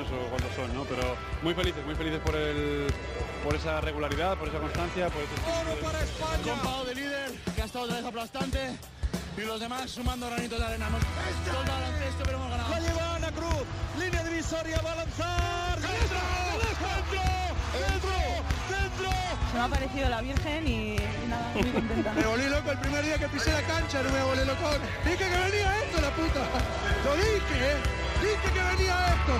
años o cuántos son, ¿no? Pero muy felices, muy felices por el por esa regularidad, por esa constancia, por ese Compado de líder, que ha estado otra vez aplastante. Y los demás sumando granitos de arena. Hemos todo el baloncesto, pero hemos ganado. La lleva Ana Cruz, línea divisoria, va a lanzar. ¡Dentro! ¡Dentro! ¡Dentro! ¡Dentro! Se me ha parecido la Virgen y, y nada, muy contenta. Me volví loco el primer día que pisé la cancha, no me volví loco. Dije que venía esto, la puta. Lo dije, ¿eh? Dije que venía esto.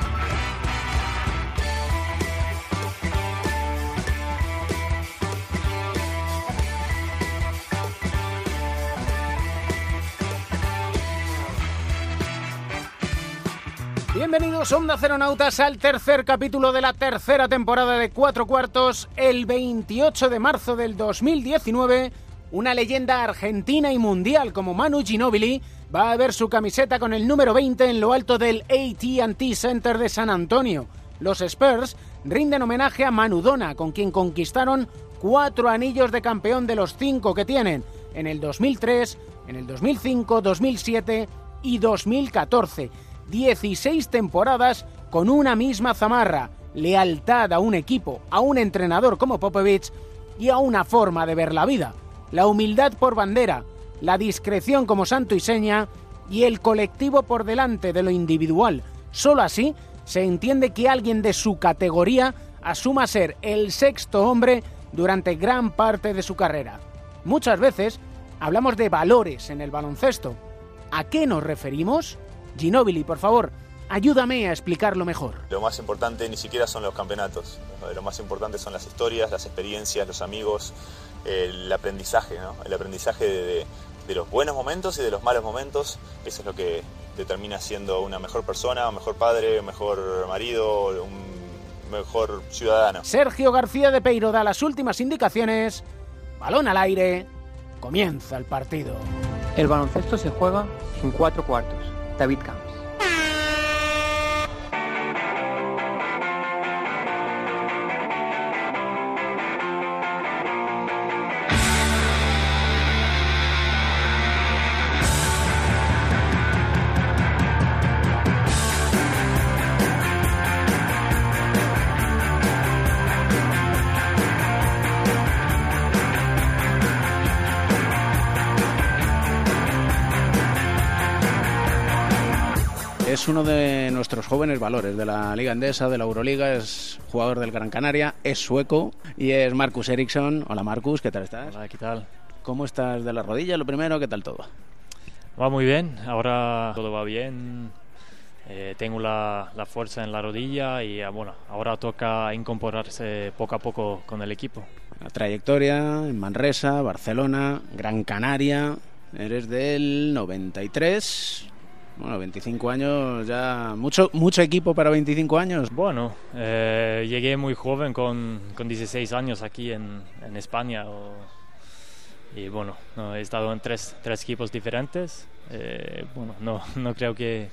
Bienvenidos Onda Ceronautas al tercer capítulo de la tercera temporada de Cuatro Cuartos. El 28 de marzo del 2019, una leyenda argentina y mundial como Manu Ginóbili va a ver su camiseta con el número 20 en lo alto del AT&T Center de San Antonio. Los Spurs rinden homenaje a Manu Dona, con quien conquistaron cuatro anillos de campeón de los cinco que tienen en el 2003, en el 2005, 2007 y 2014. 16 temporadas con una misma zamarra, lealtad a un equipo, a un entrenador como Popovich y a una forma de ver la vida, la humildad por bandera, la discreción como santo y seña y el colectivo por delante de lo individual. Solo así se entiende que alguien de su categoría asuma ser el sexto hombre durante gran parte de su carrera. Muchas veces hablamos de valores en el baloncesto. ¿A qué nos referimos? Ginóbili, por favor, ayúdame a explicarlo mejor. Lo más importante ni siquiera son los campeonatos, lo más importante son las historias, las experiencias, los amigos, el aprendizaje, ¿no? el aprendizaje de, de, de, los buenos momentos y de los malos momentos, eso es lo que determina siendo una mejor persona, un mejor padre, un mejor marido, un mejor ciudadano. Sergio García de Peiro da las últimas indicaciones, balón al aire, comienza el partido. El baloncesto se juega en cuatro cuartos. David Camps. Uno de nuestros jóvenes valores de la Liga Endesa, de la Euroliga, es jugador del Gran Canaria, es sueco y es Marcus Eriksson. Hola Marcus, ¿qué tal estás? Hola, ¿qué tal? ¿Cómo estás de la rodilla? Lo primero, ¿qué tal todo? Va muy bien, ahora todo va bien. Eh, tengo la, la, fuerza en la rodilla y bueno, ahora toca incorporarse poco a poco con el equipo. La trayectoria en Manresa, Barcelona, Gran Canaria. Eres del 93, bueno, 25 años ya. ¿Mucho, mucho equipo para 25 años? Bueno, eh, llegué muy joven, con, con 16 años aquí en, en España. O, y bueno, no, he estado en tres, tres equipos diferentes. Eh, bueno, no, no creo que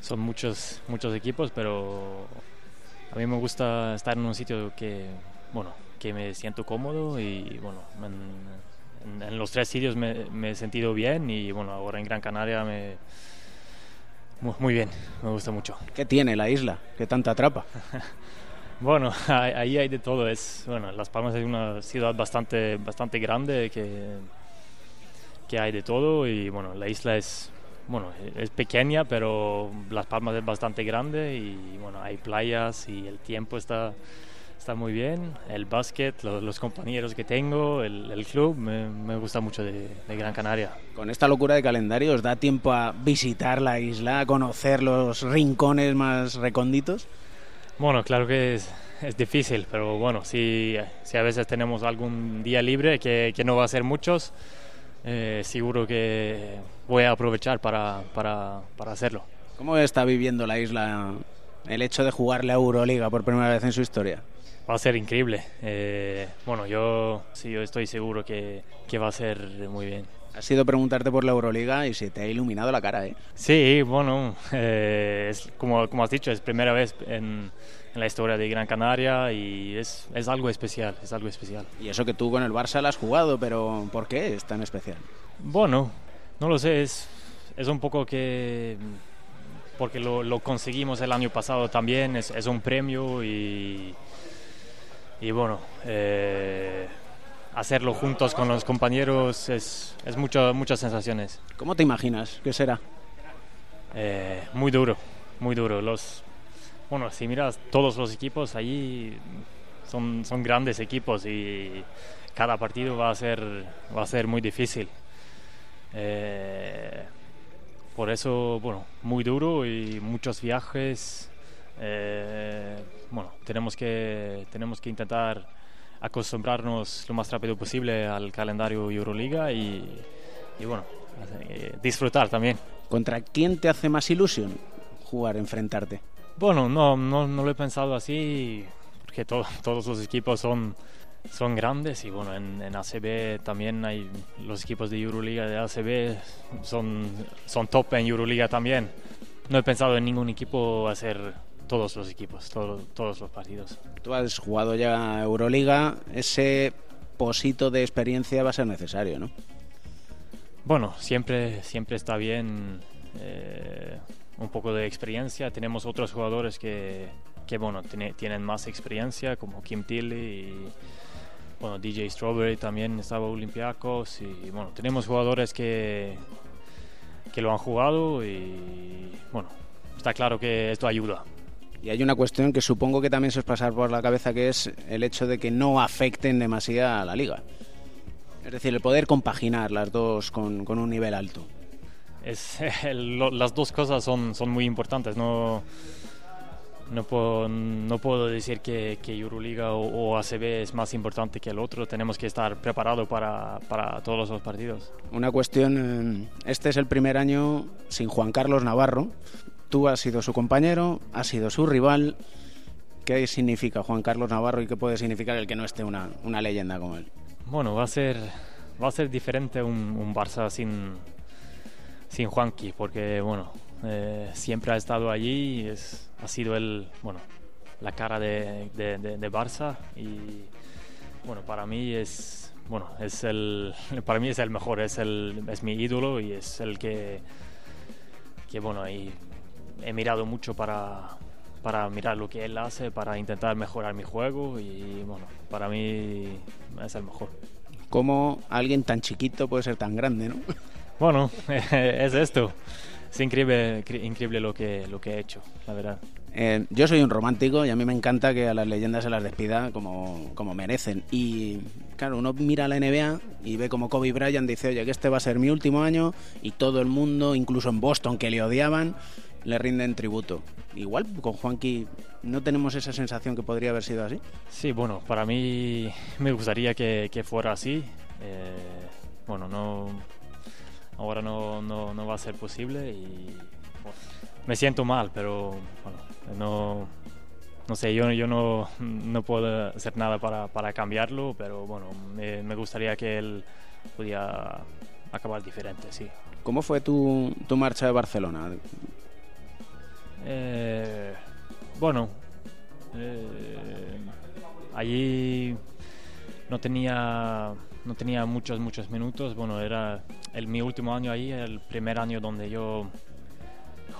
son muchos, muchos equipos, pero a mí me gusta estar en un sitio que, bueno, que me siento cómodo y bueno, en, en, en los tres sitios me, me, he sentido bien y bueno, ahora en Gran Canaria me muy bien, me gusta mucho. ¿Qué tiene la isla? ¿Qué tanta atrapa? bueno, ahí hay de todo. Es, bueno, Las Palmas es una ciudad bastante, bastante grande que, que hay de todo y bueno, la isla es, bueno, es pequeña, pero Las Palmas es bastante grande y bueno, hay playas y el tiempo está, está muy bien. El básquet, los, los compañeros que tengo, el, el club, me, me, gusta mucho de, de, Gran Canaria. Con esta locura de calendario, ¿os da tiempo a visitar la isla, a conocer los rincones más recónditos? Bueno, claro que es, es difícil, pero bueno, si, si, a veces tenemos algún día libre, que, que no va a ser muchos, eh, seguro que voy a aprovechar para, para, para hacerlo. ¿Cómo está viviendo la isla el hecho de jugar la Euroliga por primera vez en su historia? Va a ser increíble. Eh, bueno, yo sí, yo estoy seguro que, que, va a ser muy bien. Ha sido preguntarte por la Euroliga y se te ha iluminado la cara, ¿eh? Sí, bueno, eh, es, como, como has dicho, es primera vez en, en, la historia de Gran Canaria y es, es algo especial, es algo especial. Y eso que tú con el Barça la has jugado, pero ¿por qué es tan especial? Bueno, no lo sé, es, es un poco que porque lo, lo conseguimos el año pasado también, es, es un premio y, y bueno, eh, hacerlo juntos con los compañeros es, es mucho, muchas sensaciones. ¿Cómo te imaginas que será? Eh, muy duro, muy duro. Los, bueno, si miras todos los equipos allí son, son grandes equipos y cada partido va a ser, va a ser muy difícil. Eh, por eso, bueno, muy duro y muchos viajes. Eh, bueno, tenemos que, tenemos que intentar acostumbrarnos lo más rápido posible al calendario Euroliga y, y bueno, eh, disfrutar también. ¿Contra quién te hace más ilusión jugar, enfrentarte? Bueno, no, no, no lo he pensado así, porque to- todos los equipos son, son grandes y bueno, en, en ACB también hay los equipos de Euroliga de ACB son, son top en Euroliga también. No he pensado en ningún equipo hacer todos los equipos, todo- todos los partidos. Tú has jugado ya Euroliga, ese posito de experiencia va a ser necesario, ¿no? Bueno, siempre, siempre está bien eh, un poco de experiencia. Tenemos otros jugadores que, que bueno, tiene- tienen más experiencia, como Kim Tilly y bueno, DJ Strawberry también estaba Olympiacos. Y bueno, tenemos jugadores que, que lo han jugado y bueno, está claro que esto ayuda. Y hay una cuestión que supongo que también se os pasar por la cabeza, que es el hecho de que no afecten demasiado a la liga. Es decir, el poder compaginar las dos con, con un nivel alto. Es, lo- las dos cosas son, son muy importantes. No, no, puedo, no puedo decir que, que Euroliga o, o ACB es más importante que el otro. Tenemos que estar preparados para, para todos los partidos. Una cuestión, eh, este es el primer año sin Juan Carlos Navarro. Tú has sido su compañero, has sido su rival. ¿Qué significa Juan Carlos Navarro y qué puede significar el que no esté una, leyenda como él? Bueno, va a ser, va a ser diferente un, Barça sin, sin Juanqui, porque bueno, eh, siempre ha estado allí, y es, ha sido el, bueno, la cara de, de, de- Barça y bueno, para mí es, bueno, es el, para mí es el mejor, es, el, es mi ídolo y es el que, que bueno, ahí he mirado mucho para, para mirar lo que él hace, para intentar mejorar mi juego y bueno, para mí es el mejor. ¿Cómo alguien tan chiquito puede ser tan grande, no? Bueno, es esto. Es increíble, cre- increíble lo que, lo que he hecho, la verdad. Eh, yo soy un romántico y a mí me encanta que a las leyendas se las despida como, como merecen. Y claro, uno mira la NBA y ve como Kobe Bryant dice, oye, que este va a ser mi último año y todo el mundo, incluso en Boston que le odiaban, le rinden tributo. Igual con Juanqui no tenemos esa sensación que podría haber sido así. Sí, bueno, para mí me gustaría que, que fuera así. Eh, bueno, no, ahora no, no, no va a ser posible y bueno, me siento mal, pero bueno, no, no sé, yo, yo no, no puedo hacer nada para, para cambiarlo, pero bueno, me, me gustaría que él pudiera acabar diferente, sí. ¿Cómo fue tu, tu marcha de Barcelona? Eh, bueno, eh, allí no tenía, no tenía muchos, muchos minutos. Bueno, era el, mi último año ahí, el primer año donde yo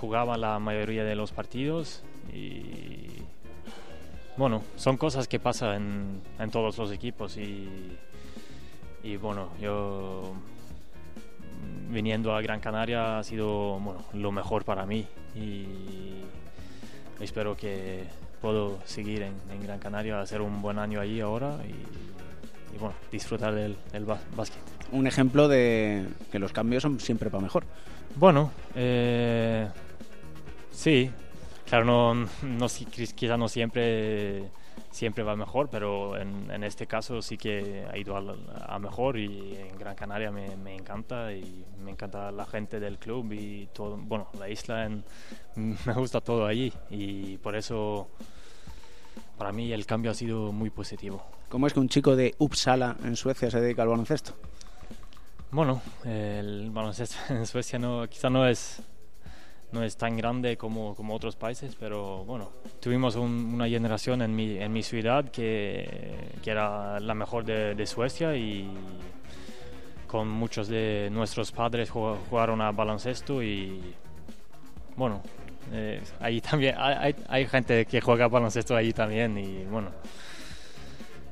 jugaba la mayoría de los partidos. Y bueno, son cosas que pasan en, en todos los equipos. Y, y bueno, yo viniendo a Gran Canaria ha sido bueno, lo mejor para mí y espero que puedo seguir en, en Gran Canaria, hacer un buen año allí ahora y, y, bueno, disfrutar del, del básquet. Un ejemplo de que los cambios son siempre para mejor. Bueno, eh, sí, claro, no, no, quizá no siempre, siempre va mejor, pero en, en este caso sí que ha ido a, a mejor y en Gran Canaria me, me encanta y me encanta la gente del club y todo, bueno, la isla, en- me gusta todo allí y por eso para mí el cambio ha sido muy positivo. ¿Cómo es que un chico de Uppsala en Suecia se dedica al baloncesto? Bueno, el baloncesto en Suecia no, quizá no es, no es tan grande como, como otros países, pero bueno, tuvimos un- una generación en mi, en mi ciudad que, que era la mejor de, de Suecia y con muchos de nuestros padres jug- jugaron a baloncesto y bueno, eh, ahí también hay, hay, gente que juega baloncesto allí también y bueno,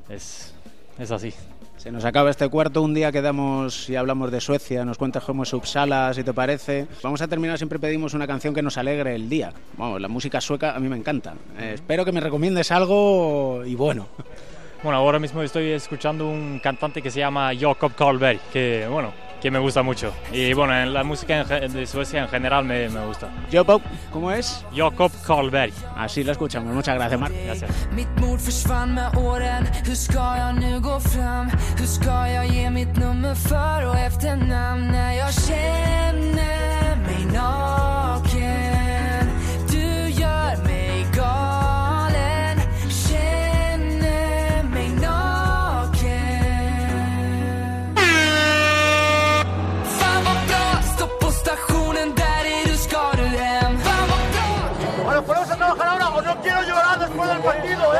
es, es así. Se nos acaba este cuarto, un día quedamos y hablamos de Suecia, nos cuentas cómo es Uppsala, si te parece. Vamos a terminar, siempre pedimos una canción que nos alegre el día. Vamos, la música sueca a mí me encanta. Eh, espero que me recomiendes algo y bueno. Bueno, ahora mismo estoy escuchando un cantante que se llama Jakob Karlberg, que bueno, que me gusta mucho. Y bueno, en la música de Suecia en general me, me gusta. Jakob, ¿cómo es? Jakob Karlberg. Así lo escuchamos. Muchas gracias, Marc. Gracias. Mitt mod försvann med åren Hur ska jag nu gå fram? Hur ska jag ge mitt nummer för och efternamn när jag känner mig naken? To.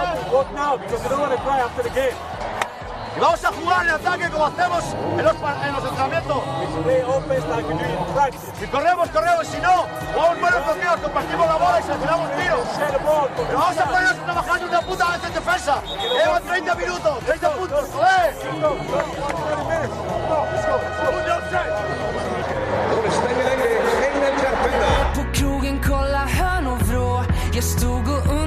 Y vamos a jugar en ataque como hacemos en los, en los entrenamientos. Si corremos, corremos. Si no, jugamos buenos compartimos la bola y seleccionamos tiros. Vamos a ponernos trabajando una puta vez en defensa. Llevan 30 minutos, 30 puntos, joder. Jag stod och undrade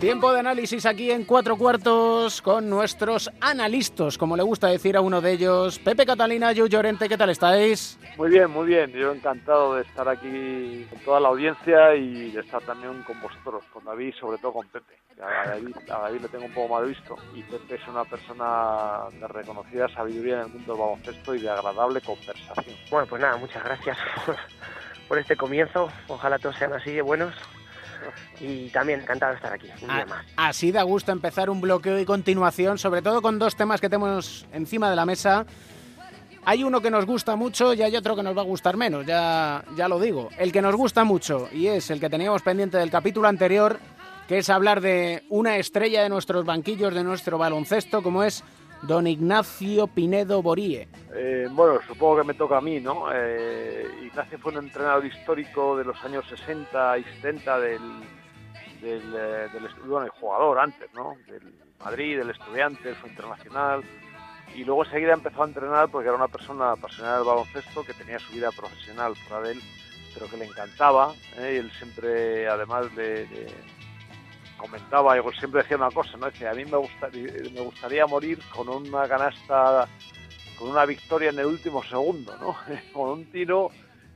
Tiempo de análisis aquí en cuatro cuartos con nuestros analistas, como le gusta decir a uno de ellos, Pepe Catalina, Yu Llorente, ¿qué tal estáis? Muy bien, muy bien. Yo encantado de estar aquí con toda la audiencia y de estar también con vosotros, con David, sobre todo con Pepe. A David, a David le tengo un poco mal visto y Pepe es una persona de reconocida sabiduría en el mundo del baloncesto y de agradable conversación. Bueno, pues nada, muchas gracias por, por este comienzo. Ojalá todos sean así de buenos. Y también encantado de estar aquí, un día A- más. Así da gusto empezar un bloqueo y continuación, sobre todo con dos temas que tenemos encima de la mesa. Hay uno que nos gusta mucho y hay otro que nos va a gustar menos, ya, ya lo digo. El que nos gusta mucho y es el que teníamos pendiente del capítulo anterior, que es hablar de una estrella de nuestros banquillos, de nuestro baloncesto, como es don Ignacio Pinedo Borie. Eh, bueno, supongo que me toca a mí, ¿no? Eh, Ignacio fue un entrenador histórico de los años 60 y 70 del, del, eh, del bueno, el jugador antes, ¿no? Del Madrid, del estudiante, fue internacional. Y luego enseguida empezó a entrenar porque era una persona apasionada del baloncesto que tenía su vida profesional fuera de él, pero que le encantaba. Y él siempre, además, le, le comentaba, yo siempre decía una cosa, ¿no? Decía, a mí me gustaría, me gustaría morir con una canasta con una victoria en el último segundo, ¿no? con un tiro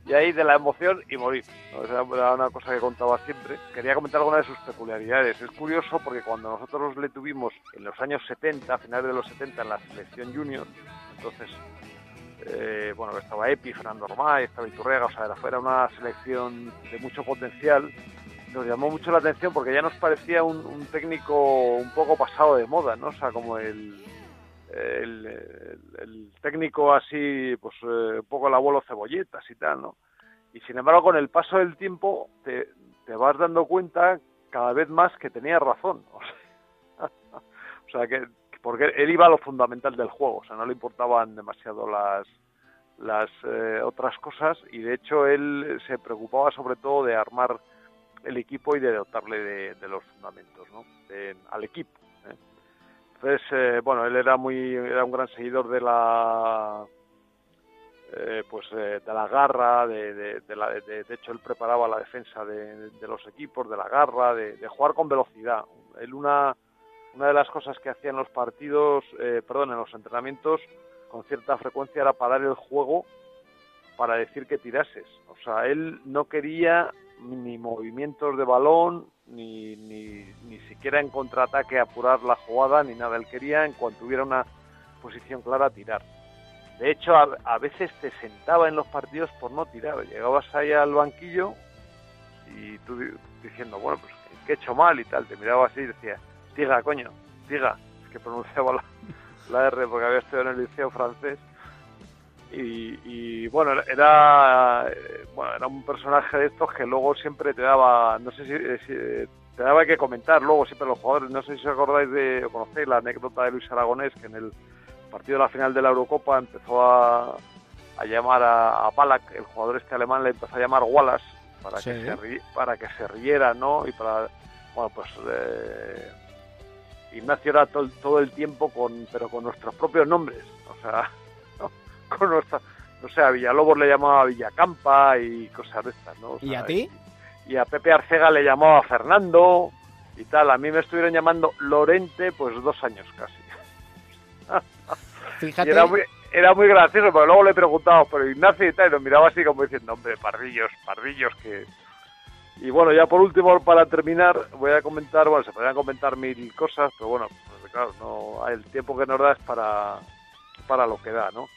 y ahí de la emoción y morir. ¿no? Esa era una cosa que contaba siempre. Quería comentar alguna de sus peculiaridades. Es curioso porque cuando nosotros le tuvimos en los años 70, a finales de los 70, en la selección junior, entonces, eh, bueno, estaba Epi, Fernando Ormay, estaba Iturrega, o sea, era una selección de mucho potencial. Nos llamó mucho la atención porque ya nos parecía un, técnico un poco pasado de moda, ¿no? O sea, como el, el, técnico así, pues eh, un poco el abuelo cebolletas y tal, ¿no? Y sin embargo, con el paso del tiempo te, te vas dando cuenta cada vez más que tenía razón. O sea, o sea, que porque él iba a lo fundamental del juego, o sea, no le importaban demasiado las las eh, otras cosas y de hecho él se preocupaba sobre todo de armar el equipo y de dotarle de, los fundamentos, ¿no? Al equipo. ¿eh? Entonces, eh, bueno, él era muy, era un gran seguidor de la, eh, pues, eh, de la garra, de, de, la, de, hecho él preparaba la defensa de, los equipos, de la garra, de, de jugar con velocidad. Él una, una de las cosas que hacía en los partidos, eh, perdón, en los entrenamientos, con cierta frecuencia era parar el juego para decir que tirases. O sea, él no quería ni movimientos de balón, ni, ni, ni siquiera en contraataque apurar la jugada, ni nada. Él quería, en cuanto hubiera una posición clara, tirar. De hecho, a, veces te sentaba en los partidos por no tirar. Llegabas ahí al banquillo y tú di- diciendo, bueno, pues que he hecho mal y tal. Te miraba así y decía, tiga, coño, tiga. Es que pronunciaba la, la R porque había estudiado en el liceo francés. Y, y, bueno, era bueno, era un personaje de estos que luego siempre te daba, no sé si, eh, si, te daba que comentar luego siempre los jugadores, no sé si os acordáis de, o conocéis la anécdota de Luis Aragonés, que en el partido de la final de la Eurocopa empezó a, a llamar a, a Balak, el jugador este alemán, le empezó a llamar Wallace para Sí. que se ri- para que se riera, ¿no? Y para bueno, pues eh, Ignacio era todo, todo el tiempo con pero con nuestros propios nombres, o sea, ¿no? no sé, a Villalobos le llamaba Villacampa y cosas de estas, ¿no? O ¿Y a ti? y a Pepe Arcega le llamaba Fernando y tal. A mí me estuvieron llamando Lorente pues dos años casi. Fíjate. Y era muy, era muy gracioso, pero luego le preguntábamos por Ignacio y tal, y nos miraba así como diciendo, hombre, pardillos, pardillos que... Y bueno, ya por último, para terminar, voy a comentar, bueno, se podrían comentar mil cosas, pero bueno, pues, claro, no, el tiempo que nos da es para, para lo que da, ¿no?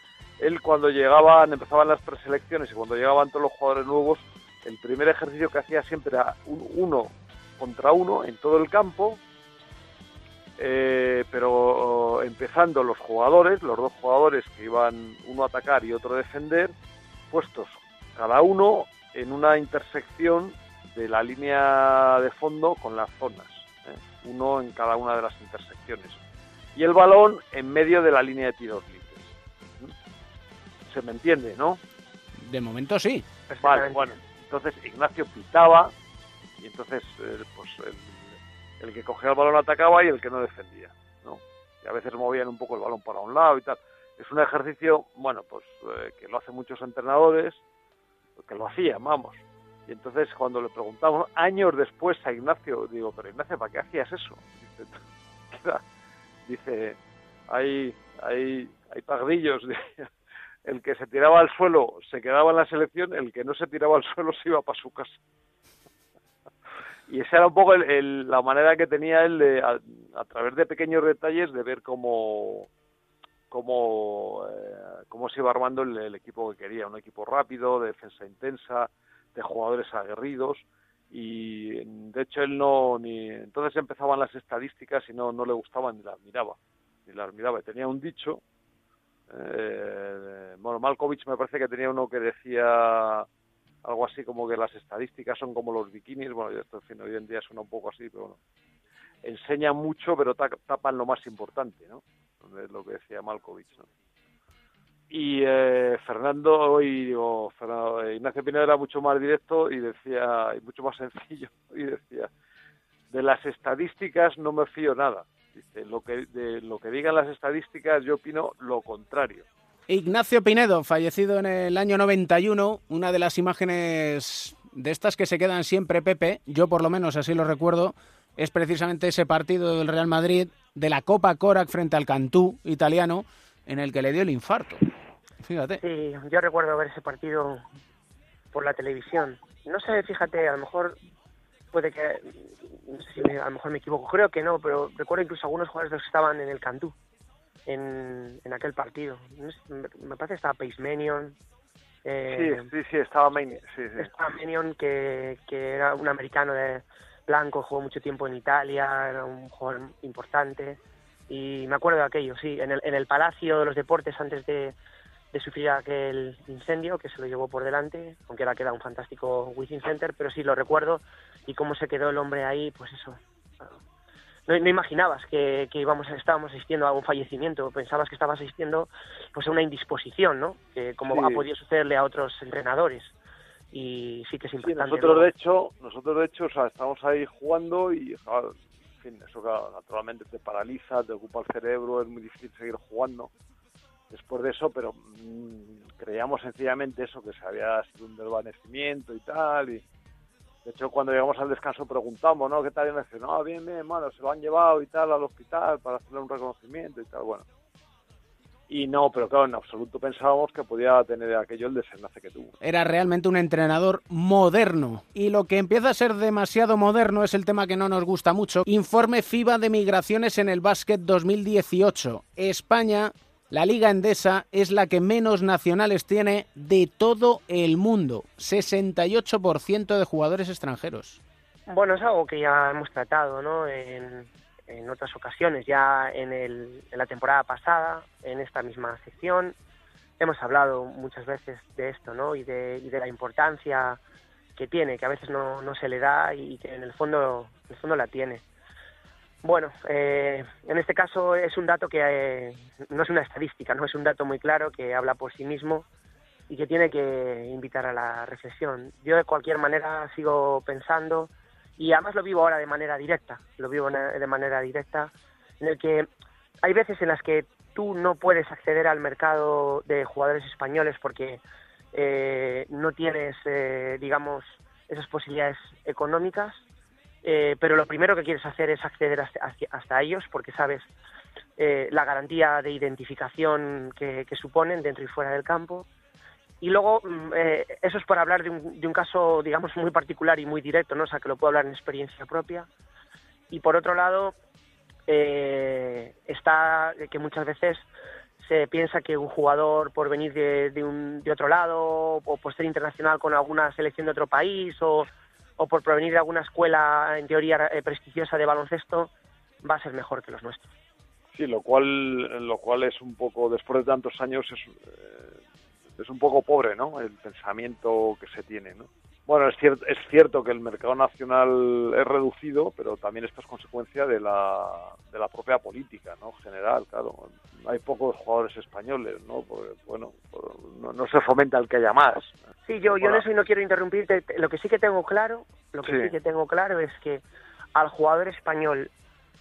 Él cuando llegaban, empezaban las preselecciones y cuando llegaban todos los jugadores nuevos, el primer ejercicio que hacía siempre era un uno contra uno en todo el campo, eh, pero empezando los jugadores, los dos jugadores que iban uno a atacar y otro a defender, puestos cada uno en una intersección de la línea de fondo con las zonas, ¿eh? uno en cada una de las intersecciones. Y el balón en medio de la línea de tiros libres. ¿Se me entiende, no? De momento sí. Vale, bueno, entonces Ignacio pitaba y entonces eh, pues el, el que cogía el balón atacaba y el que no defendía, ¿no? Y a veces movían un poco el balón para un lado y tal. Es un ejercicio, bueno, pues eh, que lo hacen muchos entrenadores, que lo hacían, vamos. Y entonces cuando le preguntamos años después a Ignacio, digo, pero Ignacio, ¿para qué hacías eso? Dice, dice hay, hay, hay pardillos, el que se tiraba al suelo se quedaba en la selección, el que no se tiraba al suelo se iba para su casa. Y esa era un poco el- el- la manera que tenía él de, a, a través de pequeños detalles, de ver cómo, cómo, eh, cómo se iba armando el, el equipo que quería. Un equipo rápido, de defensa intensa, de jugadores aguerridos. Y de hecho él no, ni, entonces empezaban las estadísticas y no, no le gustaban ni las miraba. Ni las miraba. Tenía un dicho, eh, bueno, Malkovich me parece que tenía uno que decía algo así como que las estadísticas son como los bikinis, bueno, esto en fin, hoy en día suena un poco así, pero bueno, enseñan mucho pero ta- tapan lo más importante, ¿no? Es lo que decía Malkovich. Y eh, Fernando, y digo, Fernando, eh, Ignacio Pineda era mucho más directo y decía, y mucho más sencillo, y decía, de las estadísticas no me fío nada. Dice, lo que, de lo que digan las estadísticas yo opino lo contrario. Ignacio Pinedo, fallecido en el año 91, una de las imágenes de estas que se quedan siempre, Pepe, yo por lo menos así lo recuerdo, es precisamente ese partido del Real Madrid de la Copa Korak frente al Cantú italiano, en el que le dio el infarto. Fíjate. Sí, yo recuerdo ver ese partido por la televisión. No sé, fíjate, a lo mejor puede que, no sé si me- a lo mejor me equivoco, creo que no, pero recuerdo incluso algunos jugadores de los que estaban en el Cantú en, en aquel partido. No sé, me, me parece que estaba Pace Menion. eh, Sí, sí, sí, estaba sí, sí. estaba Menion, que, que era un americano de blanco, jugó mucho tiempo en Italia, era un jugador importante. Y me acuerdo de aquello, sí, en el, en el Palacio de los Deportes antes de, de sufrir aquel incendio que se lo llevó por delante, aunque ahora queda un fantástico Wizzing Center, pero sí lo recuerdo y cómo se quedó el hombre ahí, pues eso. No, no imaginabas que, que íbamos, estábamos asistiendo a un fallecimiento, pensabas que estabas asistiendo pues a una indisposición, ¿no? Que como Sí. ha podido sucederle a otros entrenadores. Y sí que es Sí, importante. nosotros ¿no? de hecho, nosotros de hecho, o sea, estamos ahí jugando y, en fin, eso claro, naturalmente te paraliza, te ocupa el cerebro, es muy difícil seguir jugando después de eso, pero mm, creíamos sencillamente eso, que se había sido un desvanecimiento y tal, y de hecho cuando llegamos al descanso preguntamos, ¿no? ¿Qué tal? Y me dice, no, bien, bien, bueno, se lo han llevado y tal al hospital para hacerle un reconocimiento y tal, bueno. Y no, pero claro, en absoluto pensábamos que podía tener aquello el desenlace que tuvo. Era realmente un entrenador moderno. Y lo que empieza a ser demasiado moderno es el tema que no nos gusta mucho. Informe FIBA de migraciones en el básquet 2018. España, la Liga Endesa, es la que menos nacionales tiene de todo el mundo. 68% de jugadores extranjeros. Bueno, es algo que ya hemos tratado, ¿no? En, en otras ocasiones, ya en, el, la temporada pasada, en esta misma sección. hemos hablado muchas veces de esto, ¿no? Y de, y de la importancia que tiene, que a veces no, no se le da y que en el fondo, en el fondo la tiene. Bueno, eh, en este caso es un dato que eh, no es una estadística, no es un dato muy claro que habla por sí mismo y que tiene que invitar a la reflexión. Yo de cualquier manera sigo pensando y además lo vivo ahora de manera directa, lo vivo de manera directa, en el que hay veces en las que tú no puedes acceder al mercado de jugadores españoles porque eh, no tienes, eh, digamos, esas posibilidades económicas, eh, pero lo primero que quieres hacer es acceder hasta, hasta ellos porque sabes eh, la garantía de identificación que, suponen dentro y fuera del campo. Y luego, mm, eh, eso es por hablar de un, de un caso, digamos, muy particular y muy directo, ¿no? O sea, que lo puedo hablar en experiencia propia. Y por otro lado, eh, está que muchas veces se piensa que un jugador por venir de, de, un, de otro lado o por ser internacional con alguna selección de otro país o, o por provenir de alguna escuela en teoría eh, prestigiosa de baloncesto va a ser mejor que los nuestros. Sí, lo cual, lo cual es un poco, después de tantos años, es, eh, es un poco pobre, ¿no? El pensamiento que se tiene, ¿no? Bueno, es cierto, es cierto que el mercado nacional es reducido, pero también esto es consecuencia de la, de la propia política, ¿no? General, claro. Hay pocos jugadores españoles, ¿no? Porque, bueno, no, no se fomenta el que haya más. Sí, yo, yo en eso y no quiero interrumpirte. te- Lo que sí que tengo claro, lo que Sí. sí, que tengo claro es que al jugador español,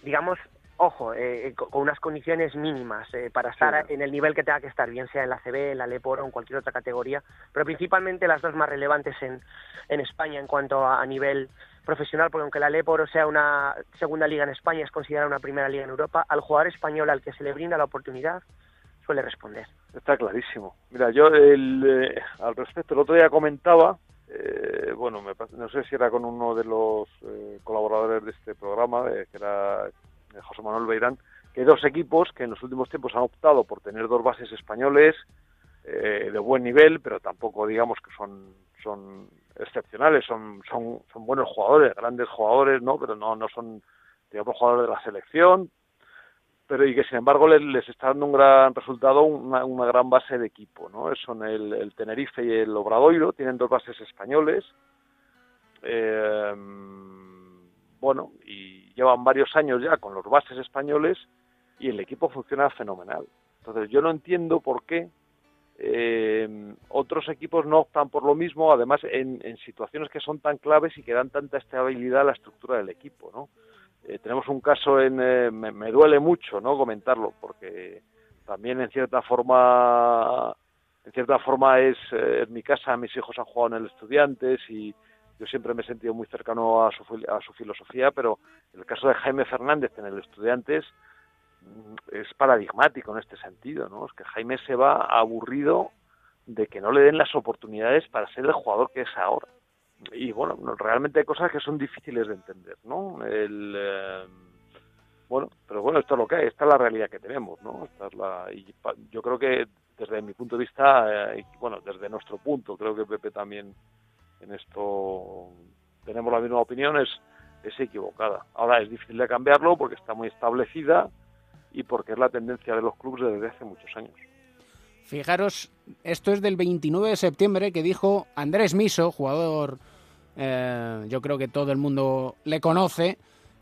digamos, ojo, eh, co- con unas condiciones mínimas eh, para estar en el nivel que tenga que estar, bien sea en la CB, en la Leporo o en cualquier otra categoría, pero principalmente las dos más relevantes en, en España en cuanto a, a nivel profesional, porque aunque la Leporo sea una segunda liga en España, es considerada una primera liga en Europa, al jugador español al que se le brinda la oportunidad suele responder. Está clarísimo. Mira, yo el, eh, al respecto, el otro día comentaba, eh, bueno, me no sé si era con uno de los eh, colaboradores de este programa, que era eh, José Manuel Beirán, que dos equipos que en los últimos tiempos han optado por tener dos bases españoles eh, de buen nivel, pero tampoco digamos que son son excepcionales, son son son buenos jugadores, grandes jugadores, no, pero no no son digamos jugadores de la selección, pero y que sin embargo les, les está dando un gran resultado, una, una gran base de equipo, ¿no? Son el, el Tenerife y el Obradoiro, tienen dos bases españoles, eh, bueno, y llevan varios años ya con los bases españoles y el equipo funciona fenomenal. Entonces yo no entiendo por qué eh, otros equipos no optan por lo mismo, además en, en situaciones que son tan claves y que dan tanta estabilidad a la estructura del equipo, ¿no? Eh, tenemos un caso en eh, me, me duele mucho no comentarlo porque también en cierta forma en cierta forma es eh, en mi casa mis hijos han jugado en el estudiantes y yo siempre me he sentido muy cercano a su, a su filosofía pero el caso de Jaime Fernández en el estudiantes mm, es paradigmático en este sentido no es que Jaime se va aburrido de que no le den las oportunidades para ser el jugador que es ahora y bueno, no, realmente hay cosas que son difíciles de entender, ¿no? El, eh, bueno, pero bueno, esto es lo que hay, esta es la realidad que tenemos, ¿no? Esta es la, y yo creo que desde mi punto de vista, eh, y, bueno, desde nuestro punto, creo que Pepe también en esto tenemos la misma opinión, es, es equivocada. Ahora es difícil de cambiarlo porque está muy establecida y porque es la tendencia de los clubes desde hace muchos años. Fijaros, esto es del 29 de septiembre que dijo Andrés Miso, jugador, eh, yo creo que todo el mundo le conoce,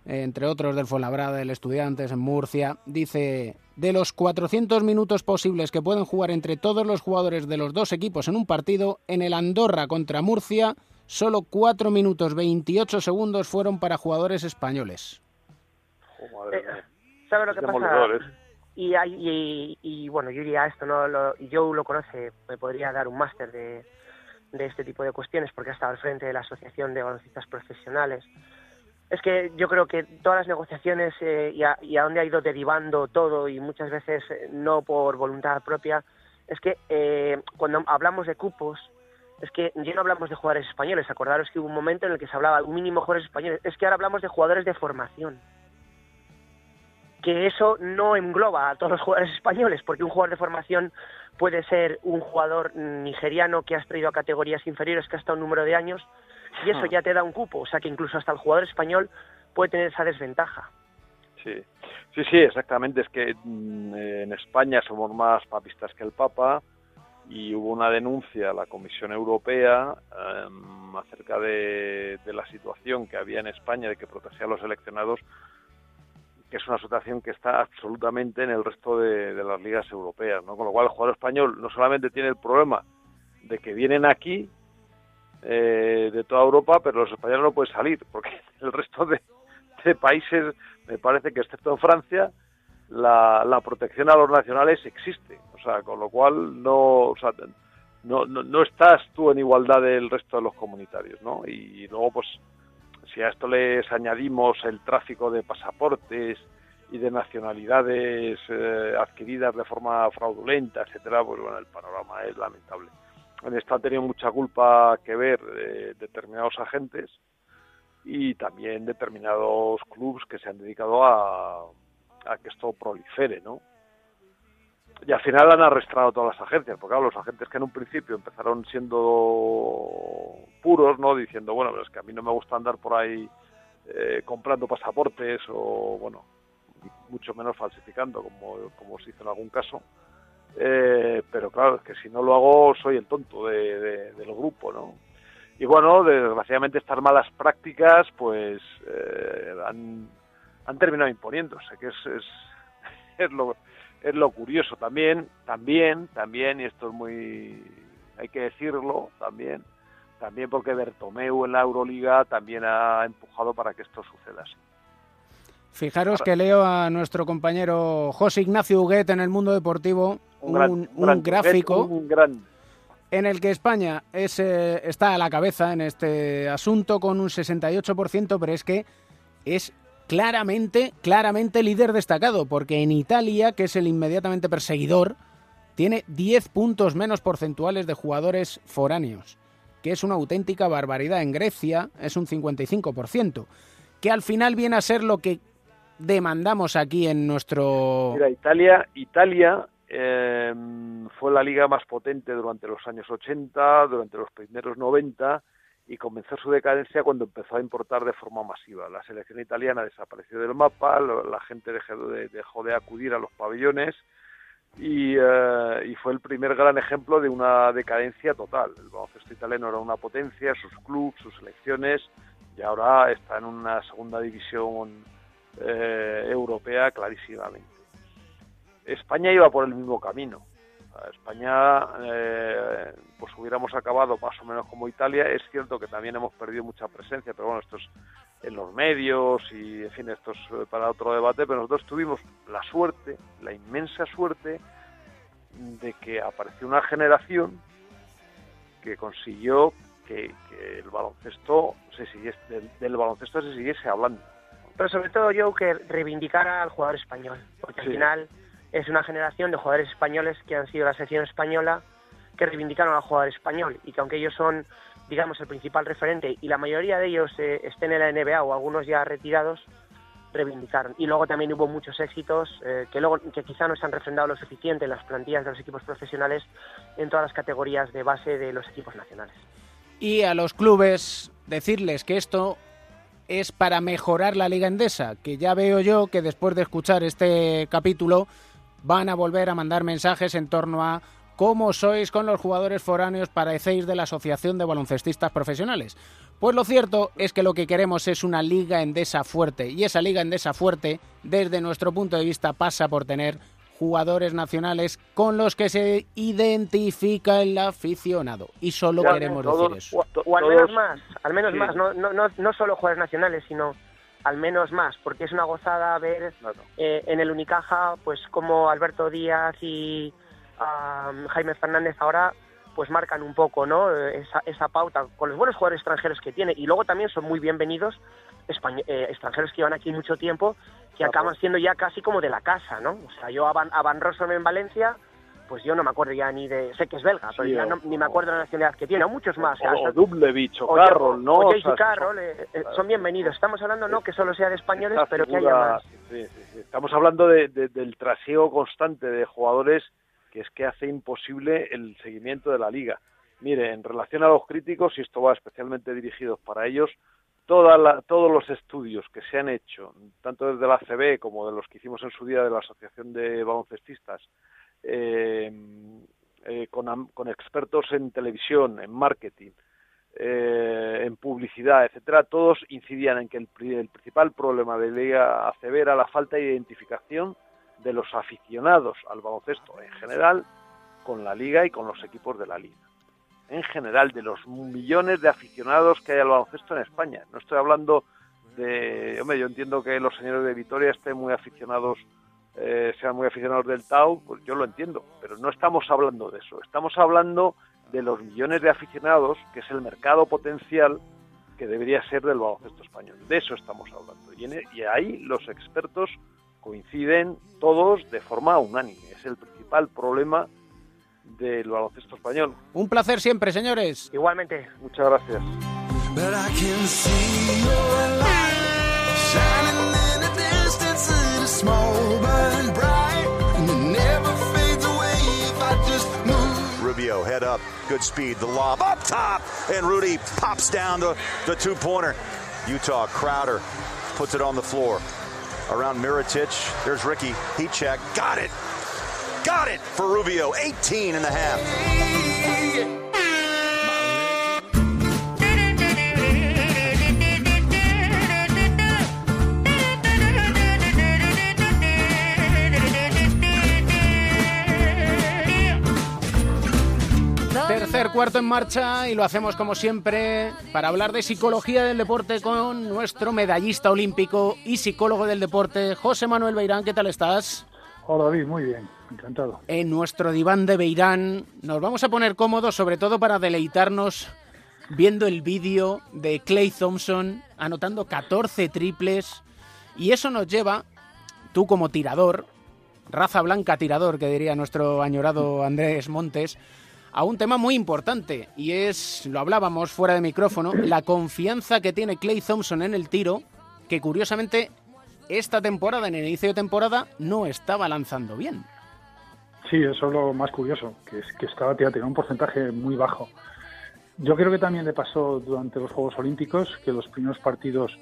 eh, entre otros del Fuenlabrada, del Estudiantes, en Murcia, dice, de los 400 minutos posibles que pueden jugar entre todos los jugadores de los dos equipos en un partido, en el Andorra contra Murcia, solo 4 minutos 28 segundos fueron para jugadores españoles. Oh, madre mía. ¿Sabes lo que pasa? ¿eh? Y, hay- y, y, bueno, yo diría esto, ¿no? Lo, y Joe lo conoce, me podría dar un máster de, de este tipo de cuestiones porque ha estado al frente de la Asociación de Baloncistas Profesionales. Es que yo creo que todas las negociaciones eh, y, a, y a dónde ha ido derivando todo y muchas veces eh, no por voluntad propia, es que eh, cuando hablamos de cupos, es que ya no hablamos de jugadores españoles. Acordaros que hubo un momento en el que se hablaba un mínimo jugadores españoles. Es que ahora hablamos de jugadores de formación que eso no engloba a todos los jugadores españoles, porque un jugador de formación puede ser un jugador nigeriano que has traído a categorías inferiores, que ha estado un número de años, y eso ya te da un cupo, o sea que incluso hasta el jugador español puede tener esa desventaja. Sí, sí, sí, exactamente. Es que mm, en España somos más papistas que el Papa y hubo una denuncia a la Comisión Europea em, acerca de, de la situación que había en España de que protegía a los seleccionados que es una situación que está absolutamente en el resto de, de las ligas europeas, ¿no? Con lo cual el jugador español no solamente tiene el problema de que vienen aquí eh, de toda Europa, pero los españoles no pueden salir, porque el resto de, países, me parece que excepto en Francia, la, la protección a los nacionales existe. O sea, con lo cual no, o sea, no, no, no estás tú en igualdad del resto de los comunitarios, ¿no? Y luego, pues, si a esto les añadimos el tráfico de pasaportes y de nacionalidades eh, adquiridas de forma fraudulenta, etcétera, pues bueno, el panorama es lamentable. En esto han tenido mucha culpa que ver eh, determinados agentes y también determinados clubes que se han dedicado a, a que esto prolifere, ¿no? Y al final han arrastrado todas las agencias, porque claro, los agentes que en un principio empezaron siendo puros, ¿no? Diciendo, bueno, pero es que a mí no me gusta andar por ahí eh, comprando pasaportes o, bueno, mucho menos falsificando, como, como se hizo en algún caso. Eh, pero claro, es que si no lo hago soy el tonto de, de- del grupo, ¿no? Y bueno, desgraciadamente estas malas prácticas pues eh, han, han terminado imponiéndose, que es, es, es lo, es lo curioso también, también, también, y esto es muy, hay que decirlo también, también porque Bertomeu en la Euroliga también ha empujado para que esto suceda así. Fijaros que leo a nuestro compañero José Ignacio Huguet en el mundo deportivo un, gran- un gran- gráfico un gran en el que España es, eh, está a la cabeza en este asunto con un 68%, pero es que es claramente, claramente líder destacado, porque en Italia, que es el inmediatamente perseguidor, tiene 10 puntos menos porcentuales de jugadores foráneos, que es una auténtica barbaridad. En Grecia es un 55%, que al final viene a ser lo que demandamos aquí en nuestro... Mira, Italia, Italia eh, fue la liga más potente durante los años 80, durante los primeros 90 y comenzó su decadencia cuando empezó a importar de forma masiva. La selección italiana desapareció del mapa, la gente dejó de, acudir a los pabellones y, eh, y fue el primer gran ejemplo de una decadencia total. El baloncesto italiano era una potencia, sus clubes, sus selecciones, y ahora está en una segunda división eh, europea clarísimamente. España iba por el mismo camino. España, eh, pues hubiéramos acabado más o menos como Italia. Es cierto que también hemos perdido mucha presencia, pero bueno, esto es en los medios y, en fin, esto es eh, para otro debate. Pero nosotros tuvimos la suerte, la inmensa suerte, de que apareció una generación que consiguió que, que el baloncesto se siguiese, del, del baloncesto se siguiese hablando. Pero sobre todo yo que reivindicara al jugador español, porque Sí. al final es una generación de jugadores españoles que han sido la selección española que reivindicaron al jugador español y que aunque ellos son, digamos, el principal referente y la mayoría de ellos eh, estén en la NBA o algunos ya retirados, reivindicaron. Y luego también hubo muchos éxitos eh, que luego que quizá no se han refrendado lo suficiente en las plantillas de los equipos profesionales en todas las categorías de base de los equipos nacionales. y a los clubes decirles que esto es para mejorar la Liga Endesa, que ya veo yo que después de escuchar este capítulo van a volver a mandar mensajes en torno a cómo sois con los jugadores foráneos parecéis de la Asociación de Baloncestistas Profesionales. Pues lo cierto es que lo que queremos es una Liga Endesa fuerte y esa Liga Endesa fuerte, desde nuestro punto de vista, pasa por tener jugadores nacionales con los que se identifica el aficionado. Y solo Ya, queremos todos- decir eso. O al menos más, al menos Sí. más, no, no, no, no solo jugadores nacionales, sino al menos más, porque es una gozada ver eh, en el Unicaja, pues como Alberto Díaz y am, Jaime Fernández ahora pues marcan un poco no esa, esa pauta con los buenos jugadores extranjeros que tiene. Y luego también son muy bienvenidos eh, extranjeros que llevan aquí mucho tiempo que acaban siendo ya casi como de la casa no o sea yo a Van, a Van Rossum en Valencia pues yo no me acuerdo ya ni de sé que es belga pero ya o- no- ni me acuerdo de la nacionalidad que tiene o muchos más O, o sea, Dublevich o, o Carroll, ¿no? o O sea, Carroll, eh, eh, son bienvenidos. Estamos hablando no que solo sea de españoles, pero que haya figura- más. sí, sí, sí. Estamos hablando de- de- del trasiego constante de jugadores que es que hace imposible el seguimiento de la liga. Mire, en relación a los críticos, y esto va especialmente dirigido para ellos, toda la- todos los estudios que se han hecho, tanto desde la ACB como de los que hicimos en su día de la Asociación de Baloncestistas, con, am- con expertos en televisión, en marketing, eh, en publicidad, etcétera, todos incidían en que el, pri- el principal problema de Liga ACB era la falta de identificación de los aficionados al baloncesto en general con la liga y con los equipos de la liga. En general, de los millones de aficionados que hay al baloncesto en España. No estoy hablando de... Hombre, yo entiendo que los señores de Vitoria estén muy aficionados, eh, sean muy aficionados del Tau, pues yo lo entiendo, pero no estamos hablando de eso. Estamos hablando de los millones de aficionados, que es el mercado potencial que debería ser del baloncesto español. De eso estamos hablando. Y, en e- y ahí los expertos coinciden todos de forma unánime. Es el principal problema del baloncesto español. Un placer siempre, señores. Igualmente. Muchas gracias. Up, good speed, the lob up top, and Rudy pops down the, the two pointer. Utah Crowder puts it on the floor. Around Miritich, there's Ricky. He check, got it, got it for Rubio, 18 and a half. Tercer cuarto en marcha y lo hacemos como siempre para hablar de psicología del deporte con nuestro medallista olímpico y psicólogo del deporte, José Manuel Beirán. ¿Qué tal estás? Hola David, muy bien, encantado. En nuestro diván de Beirán nos vamos a poner cómodos, sobre todo para deleitarnos viendo el vídeo de Clay Thompson anotando 14 triples y eso nos lleva, tú como tirador, raza blanca tirador, que diría nuestro añorado Andrés Montes, a un tema muy importante y es, lo hablábamos fuera de micrófono, la confianza que tiene Clay Thompson en el tiro, que curiosamente esta temporada, en el inicio de temporada, no estaba lanzando bien. Sí, eso es lo más curioso, que es que estaba tía, tenía un porcentaje muy bajo. Yo creo que también le pasó durante los Juegos Olímpicos que los primeros partidos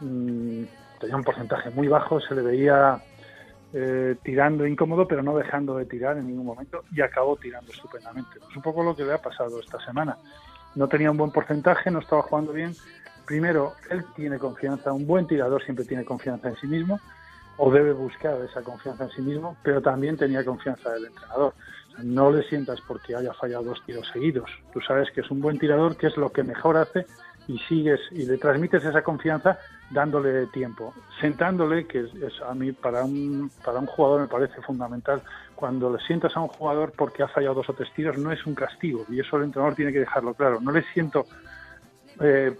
mmm, tenía un porcentaje muy bajo, se le veía eh, tirando incómodo, pero no dejando de tirar en ningún momento y acabó tirando estupendamente. Es un poco lo que le ha pasado esta semana. No tenía un buen porcentaje, no estaba jugando bien. Primero, él tiene confianza, un buen tirador siempre tiene confianza en sí mismo o debe buscar esa confianza en sí mismo, pero también tenía confianza del entrenador. No le sientas porque haya fallado dos tiros seguidos. Tú sabes que es un buen tirador, que es lo que mejor hace y sigues y le transmites esa confianza dándole tiempo, sentándole, que es, a mí para un, para un jugador me parece fundamental. Cuando le sientas a un jugador porque ha fallado dos o tres tiros, no es un castigo, y eso el entrenador tiene que dejarlo claro. No le siento eh,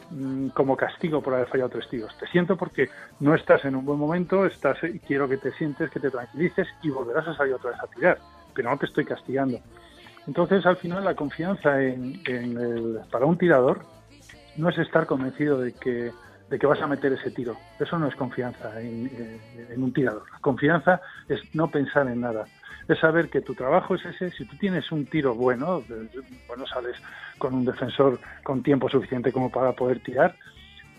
como castigo por haber fallado tres tiros, te siento porque no estás en un buen momento, estás quiero que te sientes, que te tranquilices y volverás a salir otra vez a tirar, pero no te estoy castigando. Entonces, al final, la confianza en, en para un tirador no es estar convencido de que de que vas a meter ese tiro. Eso no es confianza en, un tirador. Confianza es no pensar en nada. Es saber que tu trabajo es ese. Si tú tienes un tiro bueno, bueno sales con un defensor con tiempo suficiente como para poder tirar.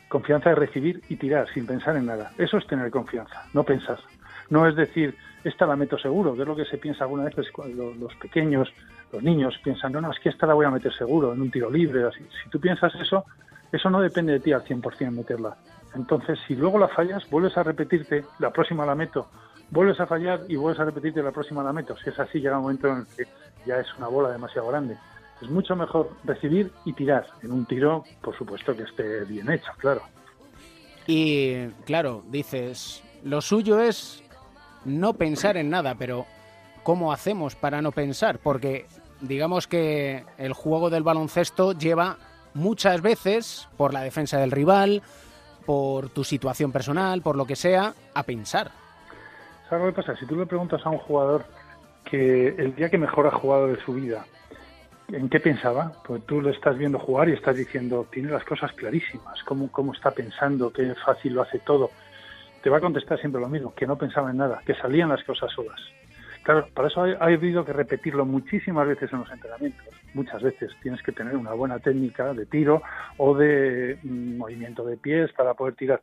Confianza es recibir y tirar sin pensar en nada. Eso es tener confianza, no pensar. No es decir, esta la meto seguro, que es lo que se piensa alguna vez cuando los pequeños, los niños piensan, no, no, es que esta la voy a meter seguro en un tiro libre. Así. Si tú piensas eso, eso no depende de ti al 100% meterla. Entonces, si luego la fallas, vuelves a repetirte, la próxima la meto, vuelves a fallar y vuelves a repetirte, la próxima la meto. Si es así, llega un momento en el que ya es una bola demasiado grande. Es mucho mejor recibir y tirar. En un tiro, por supuesto, que esté bien hecho, claro. Y, claro, dices, lo suyo es no pensar en nada, pero ¿cómo hacemos para no pensar? Porque digamos que el juego del baloncesto lleva muchas veces, por la defensa del rival, por tu situación personal, por lo que sea, a pensar. ¿Sabes lo que pasa? Si tú le preguntas a un jugador que el día que mejor ha jugado de su vida, ¿en qué pensaba? Pues tú lo estás viendo jugar y estás diciendo, tiene las cosas clarísimas, cómo, cómo está pensando, qué fácil lo hace todo. Te va a contestar siempre lo mismo, que no pensaba en nada, que salían las cosas solas. Claro, para eso ha habido que repetirlo muchísimas veces en los entrenamientos. Muchas veces tienes que tener una buena técnica de tiro o de mm, movimiento de pies para poder tirar.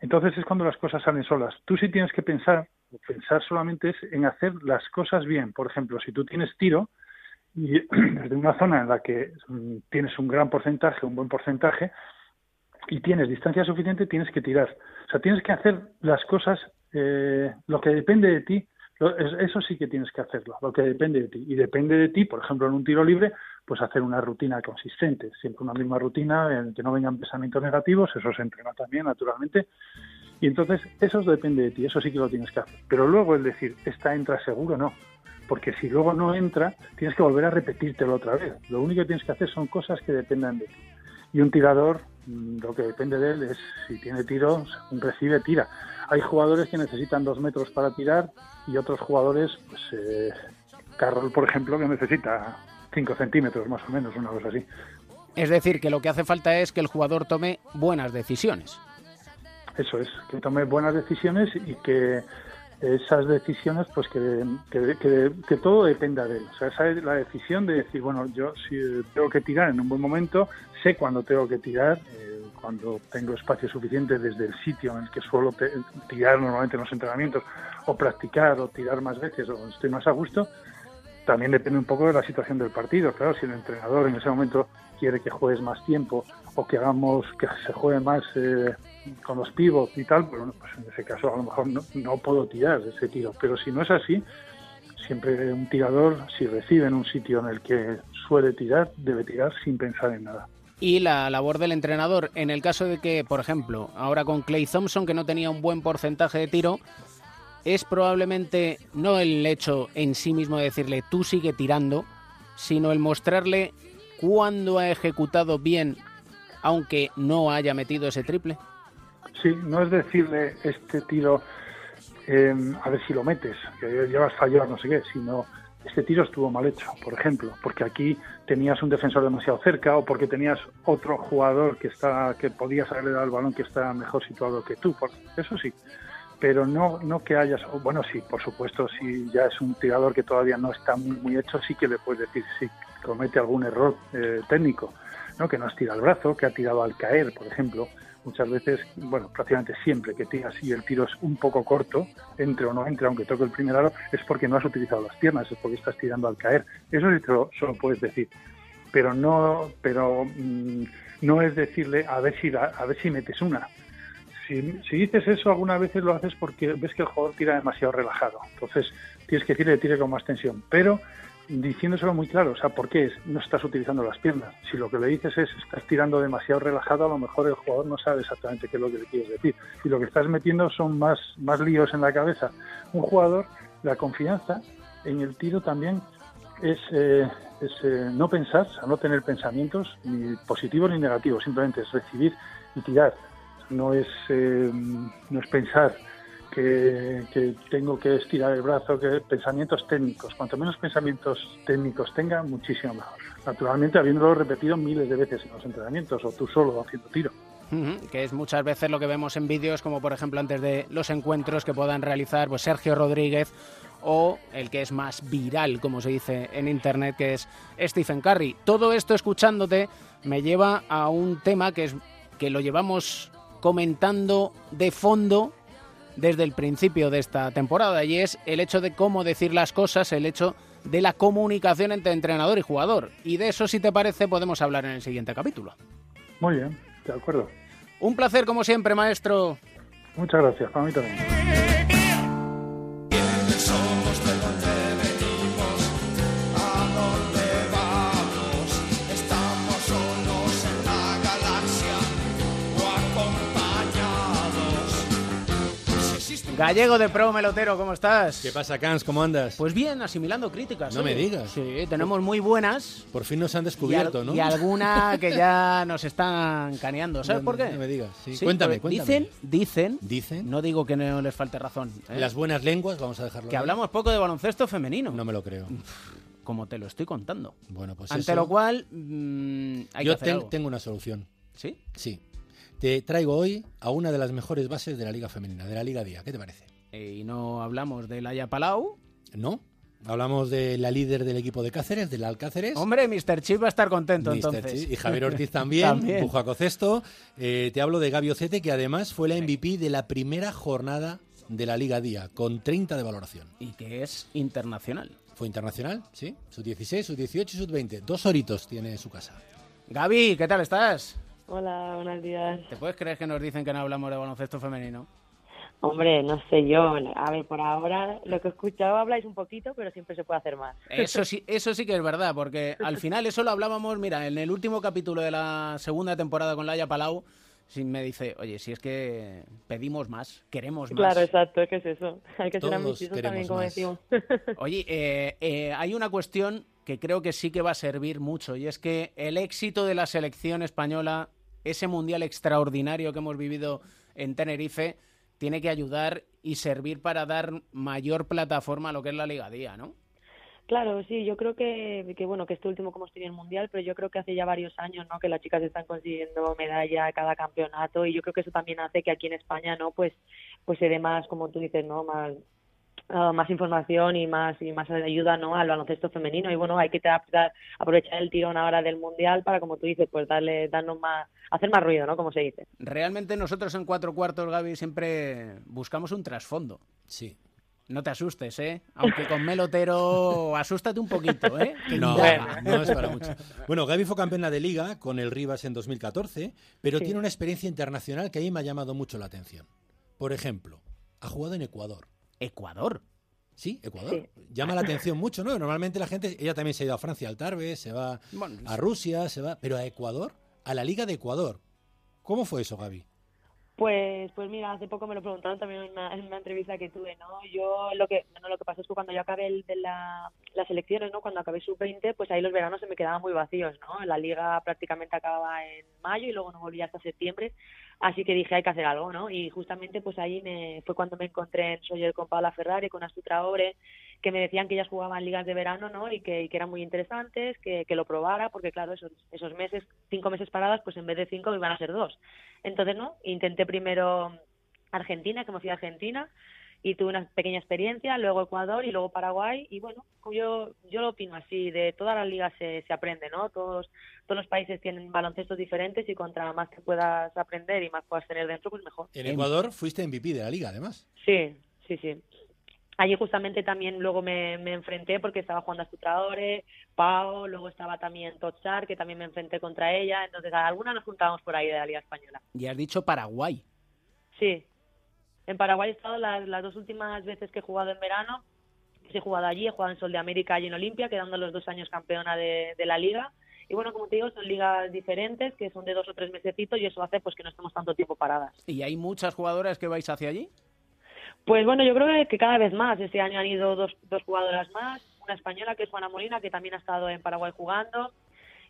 Entonces es cuando las cosas salen solas. Tú sí tienes que pensar, pensar solamente es en hacer las cosas bien. Por ejemplo, si tú tienes tiro, y desde una zona en la que mm, tienes un gran porcentaje, un buen porcentaje, y tienes distancia suficiente, tienes que tirar. O sea, tienes que hacer las cosas, eh, lo que depende de ti, es- eso sí que tienes que hacerlo, lo que depende de ti. Y depende de ti, por ejemplo, en un tiro libre, pues hacer una rutina consistente, siempre una misma rutina, en que no vengan pensamientos negativos, eso se entrena también, naturalmente. Y entonces, eso depende de ti, eso sí que lo tienes que hacer. Pero luego el decir, esta entra seguro, no. Porque si luego no entra, tienes que volver a repetírtelo otra vez. Lo único que tienes que hacer son cosas que dependan de ti. Y un tirador, mm, lo que depende de él es si tiene tiro, recibe, tira. Hay jugadores que necesitan dos metros para tirar y otros jugadores, pues eh, Carroll, por ejemplo, que necesita cinco centímetros más o menos, una cosa así. Es decir, que lo que hace falta es que el jugador tome buenas decisiones. Eso es, que tome buenas decisiones y que esas decisiones, pues que, que, que- que todo dependa de él. O sea, esa es la decisión de decir, bueno, yo si tengo que tirar en un buen momento, sé cuándo tengo que tirar, eh, cuando tengo espacio suficiente desde el sitio en el que suelo tirar normalmente en los entrenamientos, o practicar, o tirar más veces, o estoy más a gusto. También depende un poco de la situación del partido. Claro, si el entrenador en ese momento quiere que juegues más tiempo o que hagamos que se juegue más eh, con los pivots y tal, bueno, pues en ese caso a lo mejor no, no puedo tirar ese tiro. Pero si no es así, siempre un tirador, si recibe en un sitio en el que suele tirar, debe tirar sin pensar en nada. Y la labor del entrenador, en el caso de que, por ejemplo, ahora con Clay Thompson, que no tenía un buen porcentaje de tiro, es probablemente no el hecho en sí mismo de decirle tú sigue tirando, sino el mostrarle cuándo ha ejecutado bien, aunque no haya metido ese triple. Sí, no es decirle este tiro, eh, a ver si lo metes, que llevas fallado, no sé qué, sino este tiro estuvo mal hecho, por ejemplo, porque aquí tenías un defensor demasiado cerca o porque tenías otro jugador que está que podías haberle dado el balón que está mejor situado que tú, por- eso sí. Pero no, no que hayas, bueno, sí, por supuesto, si ya es un tirador que todavía no está muy, muy hecho, sí que le puedes decir si comete algún error eh, técnico, ¿no? que no estira el brazo, que ha tirado al caer, por ejemplo. Muchas veces, bueno, prácticamente siempre que tiras y el tiro es un poco corto, entre o no entre, aunque toque el primer aro, es porque no has utilizado las piernas, es porque estás tirando al caer. Eso sí te lo, se lo puedes decir. Pero no, pero mm, no es decirle a ver si la- a ver si metes una. Si, si dices eso, algunas veces lo haces porque ves que el jugador tira demasiado relajado. Entonces, tienes que decirle que tire con más tensión. Pero diciéndoselo muy claro, o sea, ¿por qué es? no estás utilizando las piernas? Si lo que le dices es estás tirando demasiado relajado, a lo mejor el jugador no sabe exactamente qué es lo que le quieres decir. Y lo que estás metiendo son más, más líos en la cabeza. Un jugador, la confianza en el tiro también es, eh, es eh, no pensar, o sea, no tener pensamientos ni positivos ni negativos, simplemente es recibir y tirar. No es, eh, no es pensar que, tengo que estirar el brazo, que pensamientos técnicos. Cuanto menos pensamientos técnicos tenga, muchísimo mejor. Naturalmente, habiéndolo repetido miles de veces en los entrenamientos o tú solo haciendo tiro. Que es muchas veces lo que vemos en vídeos, como por ejemplo antes de los encuentros que puedan realizar pues, Sergio Rodríguez o el que es más viral, como se dice en internet, que es Stephen Curry. Todo esto escuchándote me lleva a un tema que es que lo llevamos comentando de fondo desde el principio de esta temporada y es el hecho de cómo decir las cosas, el hecho de la comunicación entre entrenador y jugador. Y de eso, si te parece, podemos hablar en el siguiente capítulo. Muy bien, de acuerdo. Un placer como siempre, maestro. Muchas gracias, para mí también. Gallego de Pro Melotero, ¿cómo estás? ¿Qué pasa, Cans? ¿Cómo andas? Pues bien, asimilando críticas. No me digas. Sí, tenemos muy buenas. Por fin nos han y, descubierto, al- ¿no? y alguna que ya nos están caneando. ¿Sabes No, por qué? no me digas, sí. Cuéntame, cuéntame. Dicen, dicen, Dicen. no digo que no les falte razón, ¿eh? Las buenas lenguas, vamos a dejarlo. que ahí. hablamos poco de baloncesto femenino. No me lo creo. Como te lo estoy contando. Bueno, pues Ante eso- lo cual, mm, hay Yo que hacer ten- algo. tengo una solución. ¿Sí? Sí. Te traigo hoy a una de las mejores bases de la Liga Femenina, de la Liga Día. ¿Qué te parece? Eh, y no hablamos de Laia Palau. ¿No? Hablamos de la líder del equipo de Cáceres, del Alcáceres. Hombre, Mr. Chip va a estar contento Mr. entonces. Y Javier Ortiz también, También. Pujaco Cesto. Eh, te hablo de Gaby Ocete, que además fue la MVP de la primera jornada de la Liga Día, con 30 de valoración. Y que es internacional. Fue internacional, sí. Sub 16, sub 18 y sub 20. Dos horitos tiene en su casa. Gaby, ¿qué tal estás? Hola, buenos días. ¿Te puedes creer que nos dicen que no hablamos de baloncesto femenino? Hombre, no sé yo. A ver, por ahora lo que he escuchado habláis un poquito, pero siempre se puede hacer más. Eso sí, eso sí que es verdad, porque al final eso lo hablábamos, mira, en el último capítulo de la segunda temporada con Laia Palau, si me dice, oye, si es que pedimos más, queremos más. Claro, exacto, es que es eso. Hay que ser ambiciosos también, como más. decimos. Oye, eh, eh, hay una cuestión que creo que sí que va a servir mucho, y es que el éxito de la selección española, ese mundial extraordinario que hemos vivido en Tenerife, tiene que ayudar y servir para dar mayor plataforma a lo que es la Liga Día, ¿no? Claro, sí, yo creo que, que bueno, que este último como estoy en el mundial, pero yo creo que hace ya varios años, ¿no? Que las chicas están consiguiendo medalla cada campeonato y yo creo que eso también hace que aquí en España, ¿no? Pues, pues se dé más, como tú dices, ¿no? Más, ah, más información y más y más ayuda, ¿no? Al baloncesto femenino y bueno, hay que aprovechar el tirón ahora del mundial para, como tú dices, pues darle, darnos más, hacer más ruido, ¿no? Como se dice. Realmente nosotros en cuatro cuartos, Gaby, siempre buscamos un trasfondo. Sí. No te asustes, ¿eh? Aunque con Melotero asústate un poquito, ¿eh? No, no es para mucho. Bueno, Gaby fue campeona de liga con el Rivas en 2014, pero Sí. tiene una experiencia internacional que a mí me ha llamado mucho la atención. Por ejemplo, ha jugado en Ecuador. ¿Ecuador? Sí, Ecuador. Llama la atención mucho, ¿no? Normalmente la gente, ella también se ha ido a Francia al Tarbe, se va Bueno, a Rusia, se va, pero a Ecuador, a la Liga de Ecuador. ¿Cómo fue eso, Gaby? Pues, pues mira, hace poco me lo preguntaron también en una, en una entrevista que tuve, ¿no? Yo lo que, bueno, lo que pasó es que cuando yo acabé el de la, las elecciones, ¿no? Cuando acabé sub-20, pues ahí los veranos se me quedaban muy vacíos, ¿no? La liga prácticamente acababa en mayo y luego no volvía hasta septiembre, así que dije hay que hacer algo, ¿no? Y justamente pues ahí me, fue cuando me encontré en Sawyer con Paula Ferrari, con Astu Traore, que me decían que ellas jugaban ligas de verano, ¿no? Y que, y que eran muy interesantes, que, que lo probara, porque claro, esos, esos meses, cinco meses paradas, pues en vez de cinco iban a ser dos. Entonces, ¿no? Intenté primero Argentina, que me fui a Argentina, y tuve una pequeña experiencia, luego Ecuador y luego Paraguay, y bueno, yo, yo lo opino así, de todas las ligas se, se aprende, ¿no? Todos, todos los países tienen baloncestos diferentes y contra más que puedas aprender y más puedas tener dentro, pues mejor. En Ecuador fuiste MVP de la liga, además. Sí, sí, sí. Allí justamente también luego me, me enfrenté porque estaba jugando a Sutraore, Pau, luego estaba también Totsar, que también me enfrenté contra ella, entonces a alguna nos juntábamos por ahí de la Liga Española. Y has dicho Paraguay. Sí. En Paraguay he estado las, las dos últimas veces que he jugado en verano. He jugado allí, he jugado en Sol de América y en Olimpia, quedando los dos años campeona de, de la liga. Y bueno, como te digo, son ligas diferentes, que son de dos o tres mesecitos y eso hace pues que no estemos tanto tiempo paradas. ¿Y hay muchas jugadoras que vais hacia allí? Pues bueno, yo creo que- cada vez más. Este año han ido dos, dos jugadoras más. Una española, que es Juana Molina, que también ha estado en Paraguay jugando.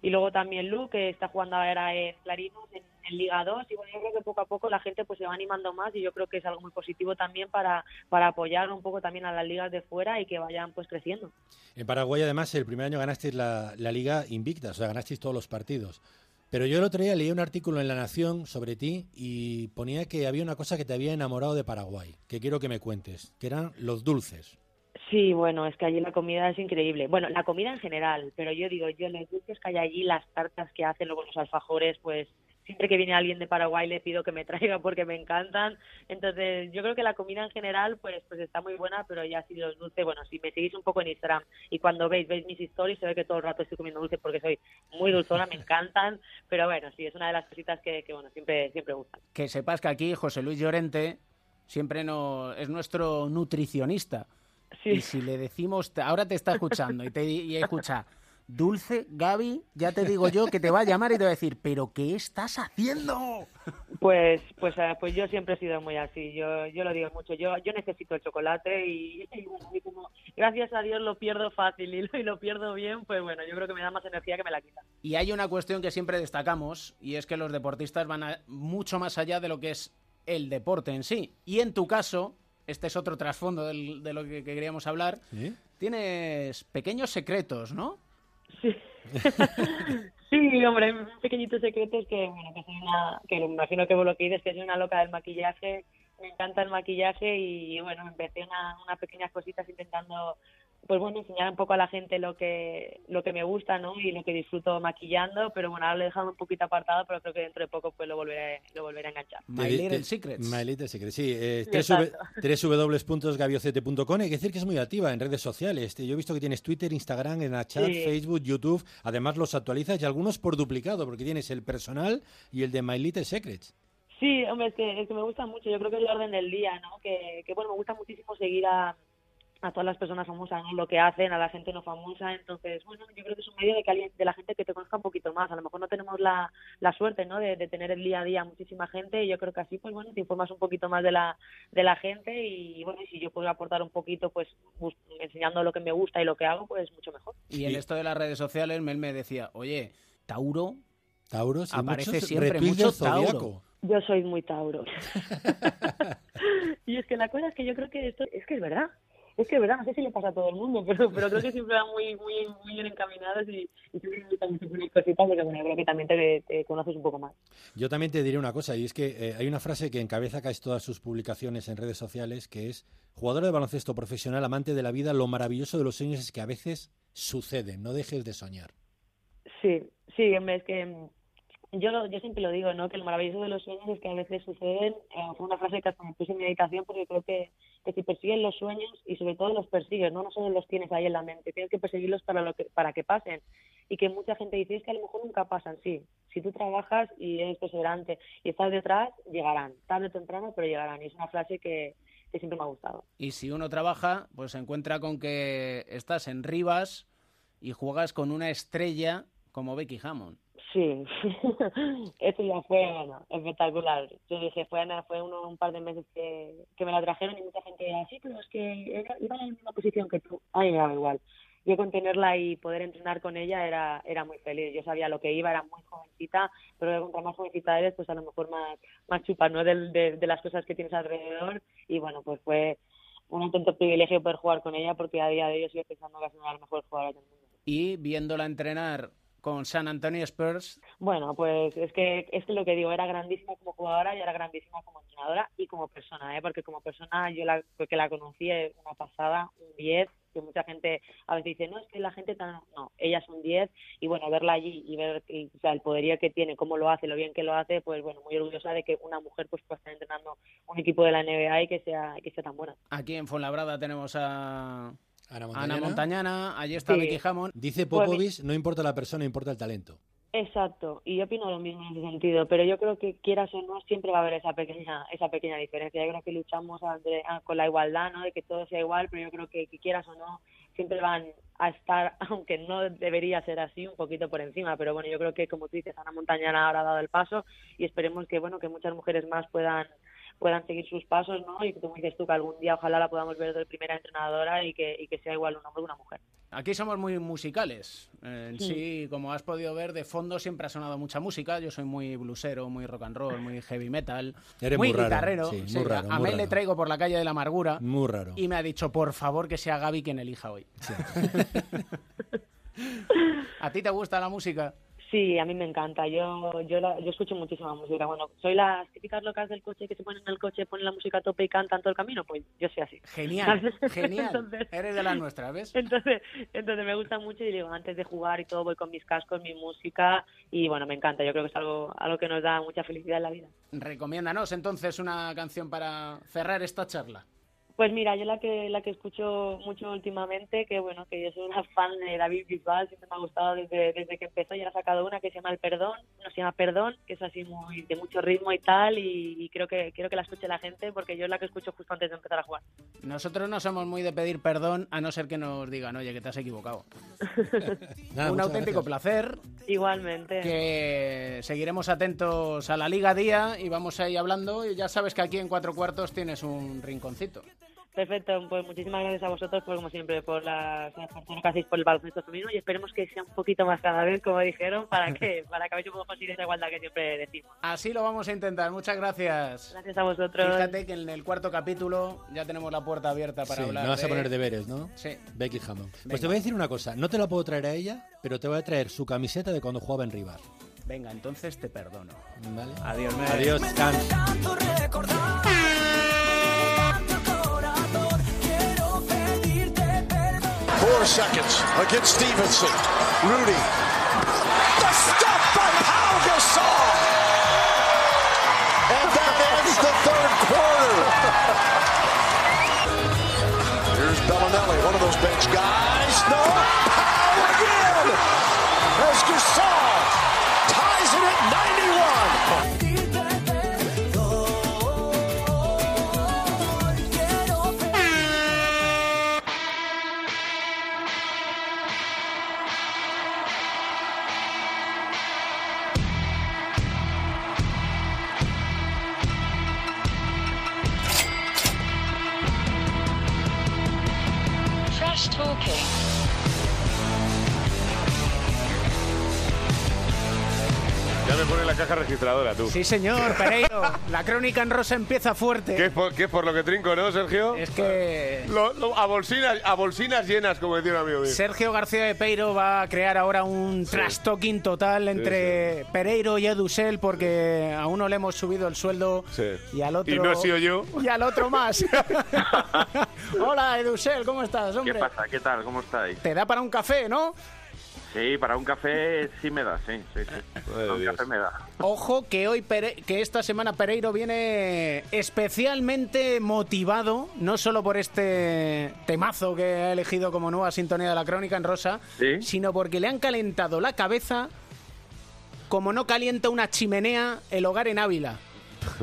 Y luego también Lu, que está jugando ahora en Clarinos, en, Liga 2. Y bueno, yo creo que poco a poco la gente pues se va animando más y yo creo que es algo muy positivo también para, para apoyar un poco también a las ligas de fuera y que vayan pues creciendo. En Paraguay, además, el primer año ganasteis la, la liga invicta, o sea, ganasteis todos los partidos. Pero yo el otro día leí un artículo en La Nación sobre ti y ponía que había una cosa que te había enamorado de Paraguay, que quiero que me cuentes, que eran los dulces. Sí, bueno, es que allí la comida es increíble. Bueno, la comida en general, pero yo digo, yo los dulces que hay allí, las tartas que hacen, luego los alfajores, pues siempre que viene alguien de Paraguay le pido que me traiga porque me encantan. Entonces, yo creo que la comida en general, pues, pues está muy buena, pero ya sí los dulces, bueno, si me seguís un poco en Instagram y cuando veis, veis mis stories, se ve que todo el rato estoy comiendo dulces porque soy muy dulzona, me encantan, pero bueno, sí, es una de las cositas que, que bueno, siempre, siempre gustan. Que sepas que aquí José Luis Llorente siempre no, es nuestro nutricionista. Y si le decimos, ahora te está escuchando y te y escucha, Dulce, Gaby, ya te digo yo que te va a llamar y te va a decir, ¿pero qué estás haciendo? Pues, pues, eh, pues yo siempre he sido muy así. Yo, yo lo digo mucho. Yo, yo necesito el chocolate y, y bueno, y como gracias a Dios lo pierdo fácil y lo, y lo pierdo bien, pues bueno, yo creo que me da más energía que me la quita. Y hay una cuestión que siempre destacamos y es que los deportistas van a- mucho más allá de lo que es el deporte en sí. Y en tu caso, este es otro trasfondo del- de lo que queríamos hablar, tienes pequeños secretos, ¿no? Sí, hombre, un pequeñito secreto es que, bueno, que soy una, que me imagino que vos lo que dices, que soy una loca del maquillaje, me encanta el maquillaje y, bueno, empecé una, unas pequeñas cositas intentando, pues bueno, enseñar un poco a la gente lo que, lo que me gusta, ¿no? Y lo que disfruto maquillando, pero bueno, ahora lo he dejado un poquito apartado, pero creo que dentro de poco pues lo volveré, lo volveré a enganchar. My Little Secrets. My Little Secrets, sí. Eh, Exacto. www.gabiocete.com. Hay que decir que es muy activa en redes sociales. Yo he visto que tienes Twitter, Instagram, Snapchat, Sí. Facebook, YouTube. Además los actualizas y algunos por duplicado, porque tienes el personal y el de My Little Secrets. Sí, hombre, es que, es que me gusta mucho. Yo creo que es el orden del día, ¿no? Que, que bueno, me gusta muchísimo seguir a, a todas las personas famosas, ¿no? Lo que hacen, a la gente no famosa. Entonces, bueno, yo creo que es un medio de que alguien, de la gente que te conozca un poquito más. A lo mejor no tenemos la, la suerte, ¿no? De, de tener el día a día muchísima gente y yo creo que así, pues bueno, te informas un poquito más de la, de la gente y bueno, y si yo puedo aportar un poquito, pues enseñando lo que me gusta y lo que hago, pues mucho mejor. Y en esto de las redes sociales, Mel me decía, oye, Tauro Tauro, sí, aparece muchos siempre mucho. Tauro. Yo soy muy Tauro. y es que la cosa es que yo creo que esto es que es verdad. Es que verdad, no sé si le pasa a todo el mundo, pero, pero creo que siempre van muy, muy, muy bien encaminados y, y siempre me cositas porque bueno, creo que también te, te conoces un poco más. Yo también te diré una cosa, y es que eh, hay una frase que encabeza casi todas sus publicaciones en redes sociales, que es, jugador de baloncesto profesional, amante de la vida, lo maravilloso de los sueños es que a veces suceden, no dejes de soñar. Sí, sí, es que mm, yo, lo- yo siempre lo digo, ¿no? Que lo maravilloso de los sueños es que a veces suceden. eh, fue una frase que hasta me puse en meditación porque creo que, que si persigues los sueños y sobre todo los persigues, ¿no? No solo los tienes ahí en la mente, tienes que perseguirlos para, lo que, para que pasen. Y que mucha gente dice, es que a lo mejor nunca pasan, sí. Si tú trabajas y eres perseverante y estás detrás, llegarán. Tarde o temprano, pero llegarán. Y es una frase que, que siempre me ha gustado. Y si uno trabaja, pues se encuentra con que estás en Rivas y juegas con una estrella como Becky Hammond. Sí, eso ya fue bueno, espectacular. Yo dije, fue, fue uno, un par de meses que, que me la trajeron y mucha gente decía, sí, pero es que era- iba en la misma posición que tú. A mí me daba igual. Yo con tenerla y poder entrenar con ella era, era muy feliz. Yo sabía lo que iba, era muy jovencita, pero contra más jovencita eres, pues a lo mejor más, más chupa, ¿no? Del- De, de las cosas que tienes alrededor. Y bueno, pues fue un auténtico privilegio poder jugar con ella porque a día de hoy sigo pensando que es una de las mejores jugadoras del mundo. Y viéndola entrenar con San Antonio Spurs, Bueno, pues es que es que lo que digo, era grandísima como jugadora y era grandísima como entrenadora y como persona, ¿eh? porque como persona yo la, porque la conocí una pasada, un 10, que mucha gente a veces dice, no, es que la gente tan... No, ella es un 10 y bueno, verla allí y ver y, o sea, el poderío que tiene, cómo lo hace, lo bien que lo hace, pues bueno, muy orgullosa de que una mujer pues pueda estar entrenando un equipo de la NBA y que sea, que sea tan buena. aquí en Fuenlabrada tenemos a Ana Ana Montañana, allí está Sí. Becky Hammond. Dice Pues Popovich, no importa la persona, importa el talento. Exacto, y yo opino lo mismo en ese sentido, pero yo creo que quieras o no siempre va a haber esa pequeña esa pequeña diferencia. Yo creo que luchamos ante- a- con la igualdad, ¿no? De que todo sea igual, pero yo creo que, que quieras o no siempre van a estar, aunque no debería ser así, un poquito por encima. Pero bueno, yo creo que como tú dices, Ana Montañana ahora ha dado el paso y esperemos que bueno que muchas mujeres más puedan puedan seguir sus pasos, ¿no? Y como dices tú, que algún día ojalá la podamos ver de primera entrenadora y que, y que sea igual un hombre que una mujer. Aquí somos muy musicales. En Sí. sí, como has podido ver, de fondo siempre ha sonado mucha música. Yo soy muy blusero, muy rock and roll, muy heavy metal, Eres muy muy raro, guitarrero. sí, muy Sí, raro, a muy Mel le traigo por la calle de la amargura Muy raro. y me ha dicho, por favor, que sea Gaby quien elija hoy. ¿A ti te gusta la música? Sí, a mí me encanta. Yo yo, la- yo escucho muchísima música. Bueno, soy las típicas locas del coche que se ponen en el coche, ponen la música a tope y cantan todo el camino. Pues yo soy así. Genial, ¿Sabes? genial. Entonces- Eres de las nuestras, ¿ves? Entonces, entonces me gusta mucho y digo, antes de jugar y todo voy con mis cascos, mi música y bueno, me encanta. Yo creo que es algo, algo que nos da mucha felicidad en la vida. Recomiéndanos entonces una canción para cerrar esta charla. Pues mira, yo la que la que escucho mucho últimamente, que bueno, que yo soy una fan de David Bisbal, siempre me ha gustado desde, desde que empezó, ya ha sacado una que se llama El Perdón, no se llama Perdón, que es así muy de mucho ritmo y tal, y, y creo que quiero que la escuche la gente porque yo es la que escucho justo antes de empezar a jugar. Nosotros no somos muy de pedir perdón, a no ser que nos digan, oye, que te has equivocado. Nada, Un auténtico gracias. placer. Igualmente. Que seguiremos atentos a la Liga Día y vamos a ir hablando. Y ya sabes que aquí en Cuatro Cuartos tienes un rinconcito. Perfecto, pues muchísimas gracias a vosotros, por, como siempre, por las las personas que hacéis por el baloncesto femenino y esperemos que sea un poquito más cada vez, como dijeron, para que para que a podemos conseguir esa igualdad que siempre decimos. Así lo vamos a intentar. Muchas gracias. Gracias a vosotros. Fíjate que en el cuarto capítulo ya tenemos la puerta abierta para Sí, hablar. me vas a poner deberes, ¿no? Sí. Becky Hammond. Pues te voy a decir una cosa, no te la puedo traer a ella, pero te voy a traer su camiseta de cuando jugaba en Rivas. Venga, entonces te perdono. ¿Vale? Adiós, Mel. Adiós, Can. seconds against Stevenson. Rudy. The stop by Paul Gasol! And that ends the third quarter. Here's Bellinelli, one of those bench guys. Caja registradora, tú. Sí, señor, Pereiro. La crónica en rosa empieza fuerte. ¿Qué es, por, qué es por lo que trinco, no, Sergio? Es que Lo- lo- a, bolsinas, a bolsinas llenas, como decía un amigo mío. Sergio García de Peiro va a crear ahora un trash talking total entre Pereiro y Edusel porque a uno le hemos subido el sueldo Sí. y al otro Y no he sido yo. y al otro más. Hola Edusel, ¿cómo estás, hombre? ¿Qué pasa? ¿Qué tal? ¿Cómo estáis? Te da para un café, ¿no? Sí, para un café sí me da, sí, sí, sí. Para un café me da. Ojo que hoy Pere- que esta semana Pereiro viene especialmente motivado, no solo por este temazo que ha elegido como nueva sintonía de la crónica en rosa, sino porque le han calentado la cabeza como no calienta una chimenea el hogar en Ávila.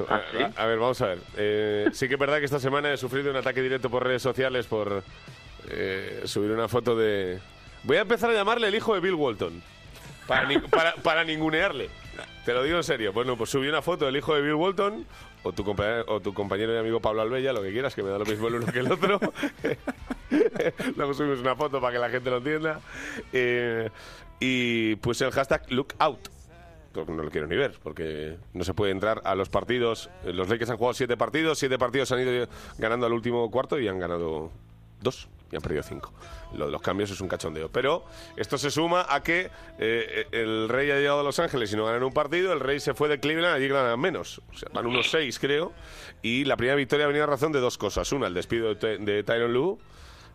A, a ver, vamos a ver. Eh, sí que es verdad que esta semana he sufrido un ataque directo por redes sociales por eh, subir una foto de... Voy a empezar a llamarle el hijo de Bill Walton. Para, para, ningunearle. Te lo digo en serio. Bueno, pues subí una foto del hijo de Bill Walton o tu, compañero, o tu compañero y amigo Pablo Albella, lo que quieras, que me da lo mismo el uno que el otro. Luego subimos una foto para que la gente lo entienda. Eh, y puse el hashtag lookout. Porque no lo quiero ni ver, porque no se puede entrar a los partidos. Los Lakers han jugado siete partidos, siete partidos han ido ganando al último cuarto y han ganado dos y han perdido cinco. Lo de los cambios es un cachondeo. Pero esto se suma a que eh, el Rey ha llegado a Los Ángeles y no ganan un partido, el Rey se fue de Cleveland, allí ganan menos. O sea, van unos seis, creo. Y la primera victoria venido a razón de dos cosas. Una, el despido de, de Tyron Lue,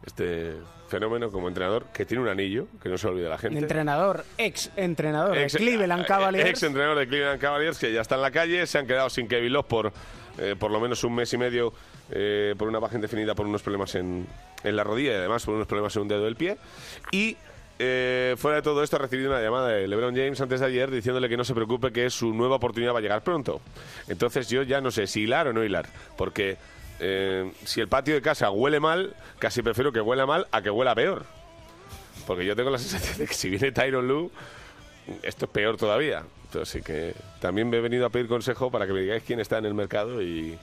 este fenómeno como entrenador, que tiene un anillo, que no se olvide la gente. Entrenador, ex entrenador Ex- de Cleveland Cavaliers. Ex entrenador de Cleveland Cavaliers que ya está en la calle, se han quedado sin Kevin Love por eh, por lo menos un mes y medio eh, por una baja indefinida por unos problemas en, en la rodilla y además por unos problemas en un dedo del pie. Y eh, fuera de todo esto ha recibido una llamada de LeBron James antes de ayer diciéndole que no se preocupe que su nueva oportunidad va a llegar pronto. Entonces yo ya no sé si hilar o no hilar, porque eh, si el patio de casa huele mal, casi prefiero que huela mal a que huela peor. Porque yo tengo la sensación de que si viene Tyron Lue, esto es peor todavía. Entonces sí que también me he venido a pedir consejo para que me digáis quién está en el mercado y,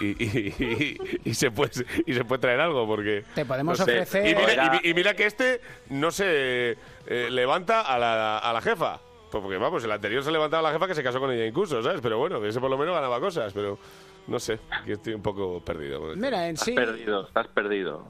y, y- y- y- y se, puede, y se puede traer algo, porque... Te podemos no sé. ofrecer- Y mira, y mi- y mira que este no se eh, levanta a la, a la jefa. Pues porque vamos, el anterior se levantaba a la jefa que se casó con ella incluso, ¿sabes? Pero bueno, que ese por lo menos ganaba cosas, pero no sé, que estoy un poco perdido. Mira, en Estás sí, perdido, estás perdido.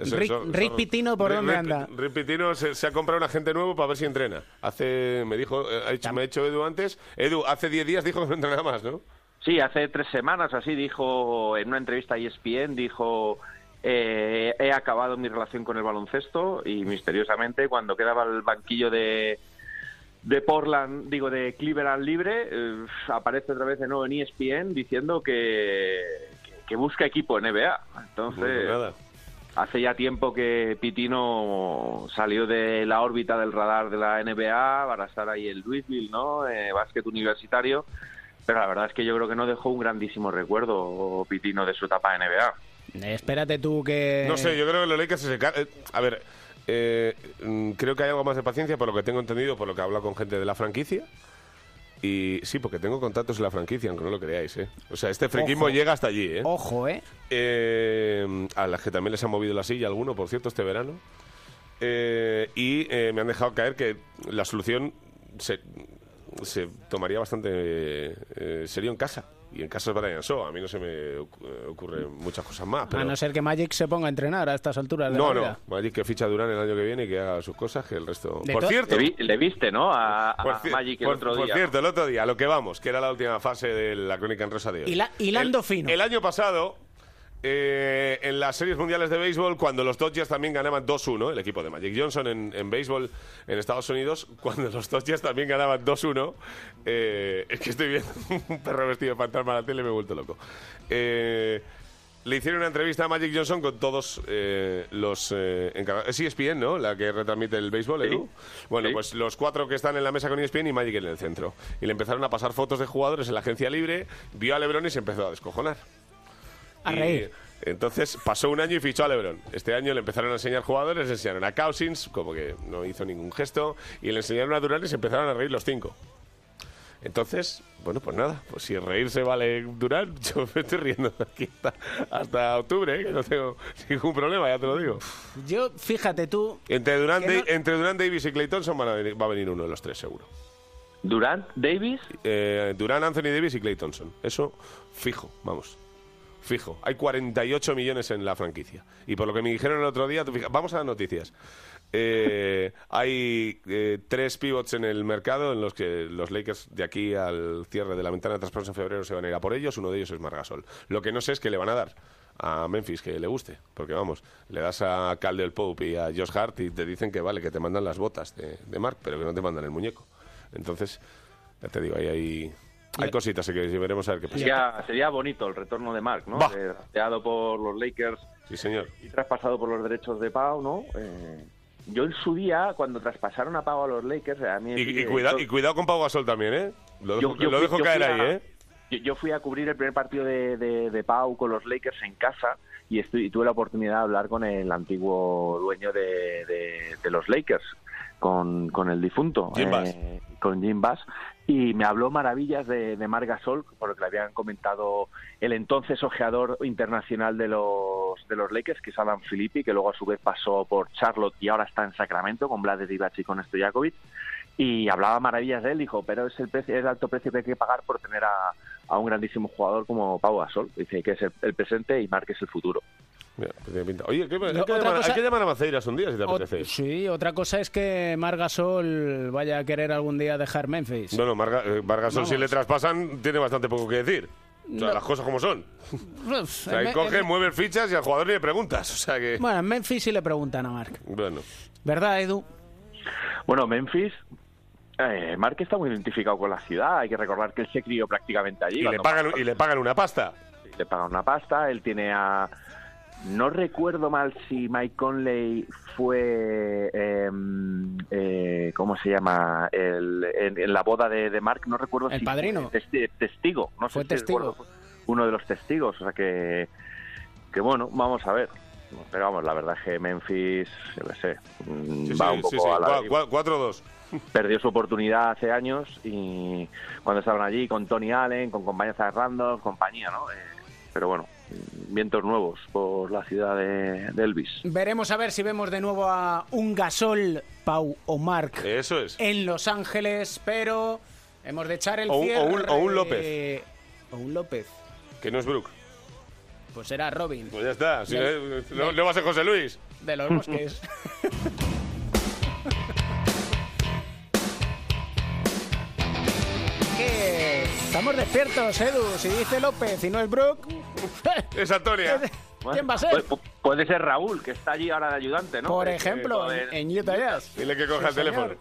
Eso- Rick- eso- Rick eso- Pitino, ¿por Rick- dónde anda? Rick Pitino se, se ha comprado un agente nuevo para ver si entrena. Hace, me dijo, eh, ha dicho, me ha dicho Edu antes. Edu, hace 10 días dijo que no entrenaba más, ¿no? Sí, hace tres semanas así dijo en una entrevista a ESPN, dijo eh, he acabado mi relación con el baloncesto y misteriosamente cuando quedaba el banquillo de de Portland, digo de Cleveland libre, eh, aparece otra vez de nuevo en ESPN diciendo que, que, que busca equipo en NBA. Entonces, Bueno, nada. Hace ya tiempo que Pitino salió de la órbita del radar de la NBA para estar ahí en Louisville, ¿no? Eh, básquet universitario. Pero la verdad es que yo creo que no dejó un grandísimo recuerdo Pitino de su etapa en NBA. espérate tú que... No sé, yo creo que los Lakers se ca- eh, A ver, eh, mm, creo que hay algo más de paciencia por lo que tengo entendido, por lo que he hablado con gente de la franquicia. Y sí, porque tengo contactos en la franquicia, aunque no lo creáis, ¿eh? O sea, este friquismo Ojo. llega hasta allí, ¿eh? Ojo, ¿eh? Eh, a las que también les ha movido la silla alguno, por cierto, este verano. Eh, y eh, me han dejado caer que la solución se, se tomaría bastante eh, serio en casa. Y en casa es Brian Shaw. A mí no se me ocu- ocurren muchas cosas más. Pero... A no ser que Magic se ponga a entrenar a estas alturas de No, la no. vida. Magic que ficha Durán el año que viene y que haga sus cosas, que el resto... De Por to- cierto... Le, vi- le viste, ¿no? A, por, Magic el por- otro por día. cierto, el otro día, a lo que vamos, que era la última fase de la crónica en rosa de hoy. Hila- hilando el, fino. El año pasado, eh, en las series mundiales de béisbol, cuando los Dodgers también ganaban 2-1, el equipo de Magic Johnson en, en béisbol en Estados Unidos, cuando los Dodgers también ganaban 2-1, eh, es que estoy viendo un perro vestido de fantasma en la tele y me he vuelto loco. Eh, le hicieron una entrevista a Magic Johnson con todos eh, los eh, encargados. Es ESPN, ¿no? La que retransmite el béisbol, Edu. Bueno, Sí. pues los cuatro que están en la mesa con ESPN y Magic en el centro. Y le empezaron a pasar fotos de jugadores en la agencia libre, vio a LeBron y se empezó a descojonar. A Y reír. Entonces pasó un año y fichó a LeBron. Este año le empezaron a enseñar jugadores, le enseñaron a Cousins, como que no hizo ningún gesto, y le enseñaron a Durant y se empezaron a reír los cinco. Entonces, bueno, pues nada, pues si reírse vale Durant, yo me estoy riendo de aquí hasta, hasta octubre, ¿eh? que no tengo ningún problema, ya te lo digo. Yo, fíjate tú, Entre Durant, no- entre Durant Davis y Clay Thompson van a venir- va a venir uno de los tres, seguro. Durant, Davis. Eh, Durant, Anthony Davis y Clay Thompson. Eso, fijo, vamos. Fijo. Hay 48 millones en la franquicia. Y por lo que me dijeron el otro día, tú fija- vamos a las noticias. Eh, hay eh, tres pivots en el mercado en los que los Lakers de aquí al cierre de la ventana de traspasos en febrero se van a ir a por ellos. Uno de ellos es Margasol. Lo que no sé es qué le van a dar a Memphis que le guste. Porque vamos, le das a Caldwell Pope y a Josh Hart y te dicen que vale, que te mandan las botas de, de Mark, pero que no te mandan el muñeco. Entonces, ya te digo, ahí hay, hay cositas que veremos a ver qué pasa. Sería, sería bonito el retorno de Mark, ¿no? Va. Eh, por los Lakers Sí, señor. y traspasado por los derechos de Pau, ¿no? Eh, yo en su día, cuando traspasaron a Pau a los Lakers, a mí... Y, y cuidado, y cuidado con Pau Gasol también, ¿eh? Lo dejo, Yo- yo lo fui- dejo yo caer ahí, a- ¿eh? Yo, yo fui a cubrir el primer partido de, de- de Pau con los Lakers en casa y, estoy, y tuve la oportunidad de hablar con el antiguo dueño de, de- de los Lakers, con, con el difunto, Jim eh, con Jim Bass, y me habló maravillas de, de Marc Gasol, por lo que le habían comentado el entonces ojeador internacional de los, de los Lakers, que es Adam Filippi, que luego a su vez pasó por Charlotte y ahora está en Sacramento con Vlade Divac y con Stojakovic y hablaba maravillas de él, dijo, pero es el, precio, es el alto precio que hay que pagar por tener a, a un grandísimo jugador como Pau Gasol. Dice que es el, el presente y Marc es el futuro. Mira, tiene pinta. Oye, ¿qué- hay, que otra llamar, cosa- hay que llamar a Maceiras un día si te ot- apetece. sí, otra cosa es que Margasol vaya a querer algún día dejar Memphis. No, no, Marga, eh, Margasol, si Vamos. le traspasan, tiene bastante poco que decir. O sea, No. las cosas como son. O sea, ahí coge, en- mueve fichas y al jugador le preguntas. O sea que. Bueno, en Memphis sí le preguntan a Mark. Bueno. ¿Verdad, Edu? Bueno, Memphis, eh, Marc está muy identificado con la ciudad. Hay que recordar que él se crió prácticamente allí. Y le, cuando pagan, y le pagan una pasta. le pagan una pasta. Él tiene a. No recuerdo mal si Mike Conley fue. eh, eh, ¿Cómo se llama? El- en, en la boda de, de Mark. No recuerdo El si padrino. fue testi- testigo. No sé Fue si testigo. recuerdo, fue uno de los testigos. O sea que. Que bueno, vamos a ver. Pero vamos, la verdad es que Memphis, yo qué sé, mm, Sí, va sí, un poco sí, sí. a la. Cua- cua- 4-2. perdió su oportunidad hace años y cuando estaban allí con Tony Allen, con compañías de Randolph, compañía, ¿no? Eh, pero bueno, vientos nuevos por la ciudad de, de Elvis. Veremos a ver si vemos de nuevo a un Gasol, Pau o Mark Eso es. en Los Ángeles, pero hemos de echar el O cierre. un- o un López. O un López. Que no es Brook. Pues será Robin. Pues ya está. Si no, no- no va a ser José Luis. De los bosques. estamos despiertos, Edu. Si dice López y no es Brook, Es Antonia. ¿quién va a ser? Pu- puede ser Raúl, que está allí ahora de ayudante, ¿no? Por Eh, ejemplo, joder. en Utah Jazz. Dile que coja Sí, el teléfono.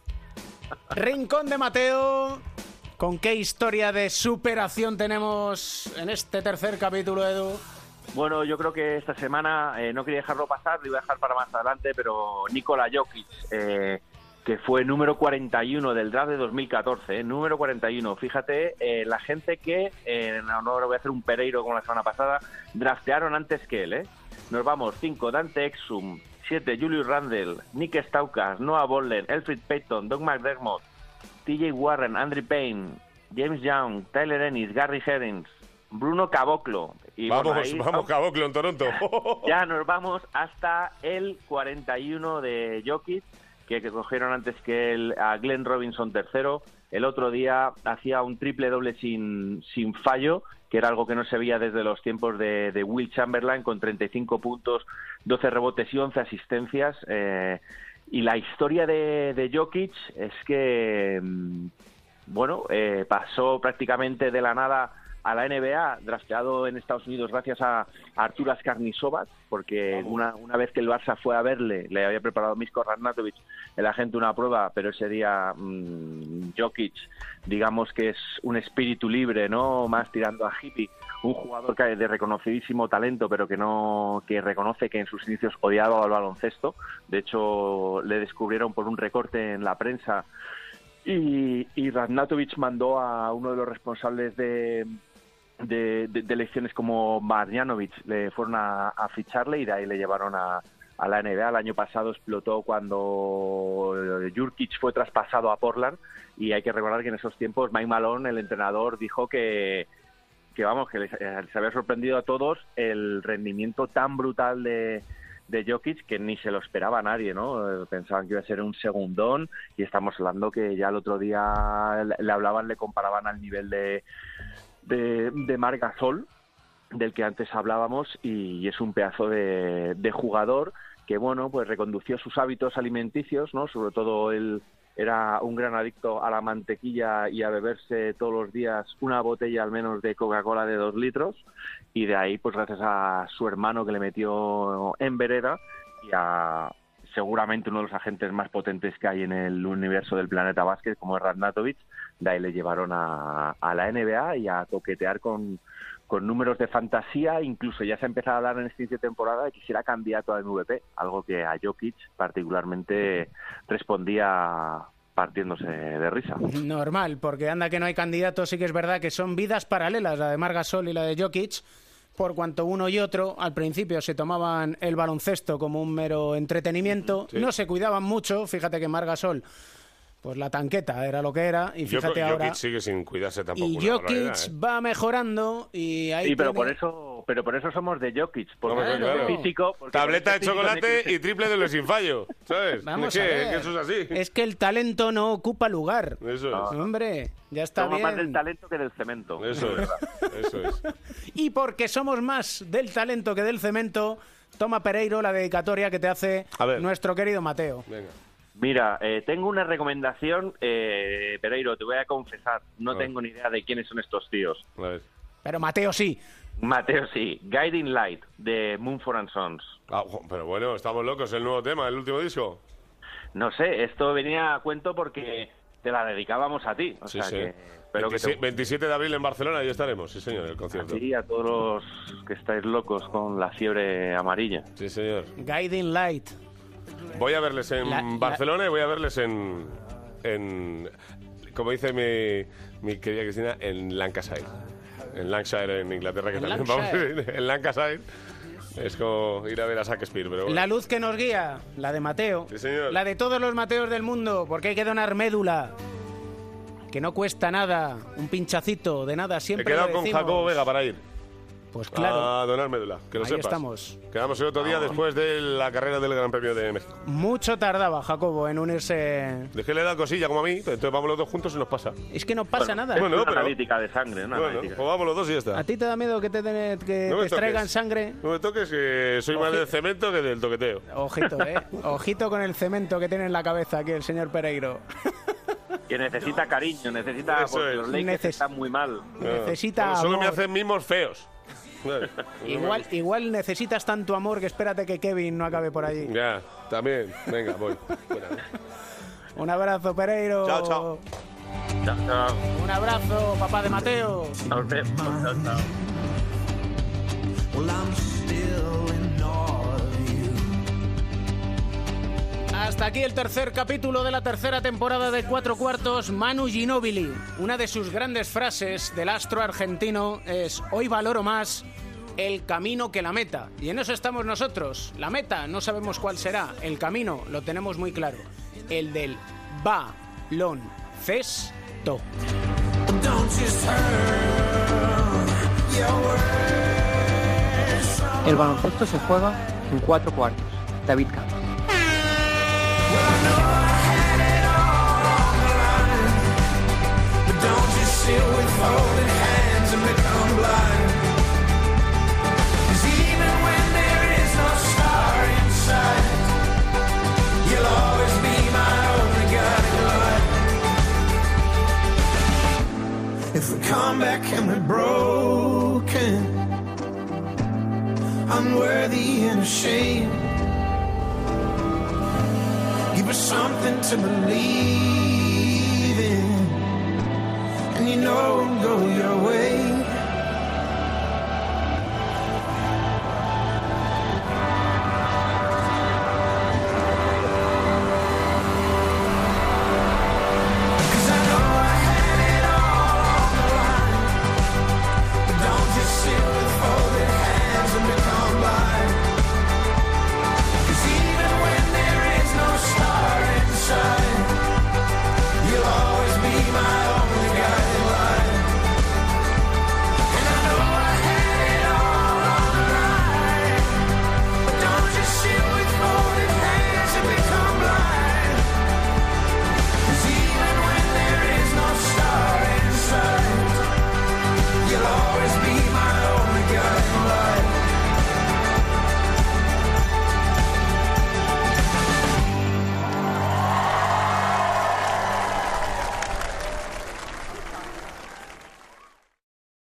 Rincón de Mateo. ¿Con qué historia de superación tenemos en este tercer capítulo, Edu? Bueno, yo creo que esta semana eh, no quería dejarlo pasar, lo iba a dejar para más adelante, pero Nikola Jokic, eh, que fue número 41 del draft de 2014, eh, número 41. Fíjate, eh, la gente que, eh, no, no voy a hacer un Pereiro como la semana pasada, draftearon antes que él. ¿eh? Nos vamos, 5, Dante Exum, 7, Julius Randle, Nick Staukas, Noah Bolden, Elfrid Payton, Doug McDermott, TJ Warren, Andrew Payne, James Young, Tyler Ennis, Gary Herrings, Bruno Caboclo. Y vamos, bueno, ahí vamos, Caboclo en Toronto. ya nos vamos hasta el 41 de Jokic, que, cogieron antes que el, a Glenn Robinson tercero. El otro día hacía un triple doble sin, sin fallo, que era algo que no se veía desde los tiempos de, de Will Chamberlain, con 35 puntos, 12 rebotes y 11 asistencias. Eh, y la historia de, de Jokic es que, mm, bueno, eh, pasó prácticamente de la nada a la NBA, drafteado en Estados Unidos gracias a, Arturas Karnisovas, porque una, una vez que el Barça fue a verle, le había preparado Misko Radnatovic, el agente, una prueba, pero ese día mm, Jokic, digamos que es un espíritu libre, ¿no? Más tirando a hippie, un jugador que de reconocidísimo talento, pero que no que reconoce que en sus inicios odiaba al baloncesto. De hecho, le descubrieron por un recorte en la prensa y, y Radnatovic mandó a uno de los responsables de, de, de- elecciones como Marjanovic, le fueron a, a ficharle y de ahí le llevaron a, a la NBA. El año pasado explotó cuando Jurkic fue traspasado a Portland y hay que recordar que en esos tiempos Mike Malone, el entrenador, dijo que que vamos, que les, eh, les había sorprendido a todos el rendimiento tan brutal de, de Jokic que ni se lo esperaba nadie, ¿no? Eh, Pensaban que iba a ser un segundón y estamos hablando que ya el otro día le hablaban, le comparaban al nivel de, de, de del que antes hablábamos, y, es un pedazo de, de jugador que, bueno, pues recondució sus hábitos alimenticios, ¿no? Sobre todo él era un gran adicto a la mantequilla y a beberse todos los días una botella al menos de Coca-Cola de dos litros, y de ahí, pues gracias a su hermano que le metió en vereda y a seguramente uno de los agentes más potentes que hay en el universo del planeta básquet, como es Radnatovic, de ahí le llevaron a, a la NBA y a toquetear con, con números de fantasía, incluso ya se ha empezado a hablar en esta temporada de que si era candidato a MVP, algo que a Jokic particularmente respondía partiéndose de risa. Normal, porque anda que no hay candidatos, sí que es verdad que son vidas paralelas, la de Margasol y la de Jokic, por cuanto uno y otro al principio se tomaban el baloncesto como un mero entretenimiento, Sí. no se cuidaban mucho, fíjate que Margasol, pues la tanqueta era lo que era, y Yo- fíjate Jokic ahora... sigue sin cuidarse tampoco. Y Jokic ¿eh? va mejorando y ahí Sí, pero tiene- por eso, pero por eso somos de Jokic, porque claro. físico, porque Tableta de chocolate y triple de los sin fallo, ¿sabes? Vamos ¿Qué? a ver. Eso es así. Es que el talento no ocupa lugar. Eso es. Hombre, ya está Somos más bien. del talento que del cemento. Eso es. Eso es. Y porque somos más del talento que del cemento, toma Pereiro la dedicatoria que te hace nuestro querido Mateo. Venga. Mira, eh, tengo una recomendación, eh, Pereiro, te voy a confesar, no A tengo ni idea de quiénes son estos tíos. Pero Mateo sí. Mateo sí, Guiding Light de Moonford and Sons. Ah, pero bueno, estamos locos, el nuevo tema, el último disco. No sé, esto venía a cuento porque te la dedicábamos a ti. O Sí, sea sí. que que 27, te 27 de abril en Barcelona, ahí estaremos, sí señor, el concierto. y a todos los que estáis locos con la fiebre amarilla. Sí señor. Guiding Light. Voy a verles en La- la- Barcelona y voy a verles en, en como dice mi, mi querida Cristina, en Lancashire. En Lancashire, en Inglaterra, que En también Lancashire. vamos en Lancashire. Es como ir a ver a Shakespeare, pero bueno. La luz que nos guía, la de Mateo. La de todos los Mateos del mundo, porque hay que donar médula. Que no cuesta nada, un pinchacito de nada, He siempre quedado lo con. Jacobo Vega para ir. Pues claro. A donar médula, que lo Ahí sepas. estamos. Quedamos el otro día después de la carrera del Gran Premio de México. Mucho tardaba Jacobo en unirse. Dejé le da cosilla como a mí, entonces vamos los dos juntos y nos pasa. Es que no pasa nada. Bueno, una pero- analítica de sangre, una Bueno, analítica. pues vamos los dos y ya está. ¿A ti te da miedo que te, den- que No me te extraigan toques. sangre? No me toques, que soy más del cemento que del toqueteo. Ojito, eh. Ojito con el cemento que tiene en la cabeza aquí el señor Pereiro. Que necesita cariño, necesita... Eso porque es. los Lakers Neces- están muy mal. Necesita Solo me amor. hacen mimos feos. Igual, igual necesitas tanto amor que espérate que Kevin no acabe por allí. Ya, también. Venga, voy. Un abrazo, Pereiro. Chao, chao. Chao, chao. Un abrazo, papá de Mateo. Nos vemos. Chao, chao. Hasta aquí el tercer capítulo de la tercera temporada de Cuatro Cuartos, Manu Ginóbili. Una de sus grandes frases del astro argentino es hoy valoro más el camino que la meta. Y en eso estamos nosotros. La meta no sabemos cuál será. El camino lo tenemos muy claro. El del baloncesto. El baloncesto se juega en cuatro cuartos. David Campos. Something to believe in, and you know, go your way.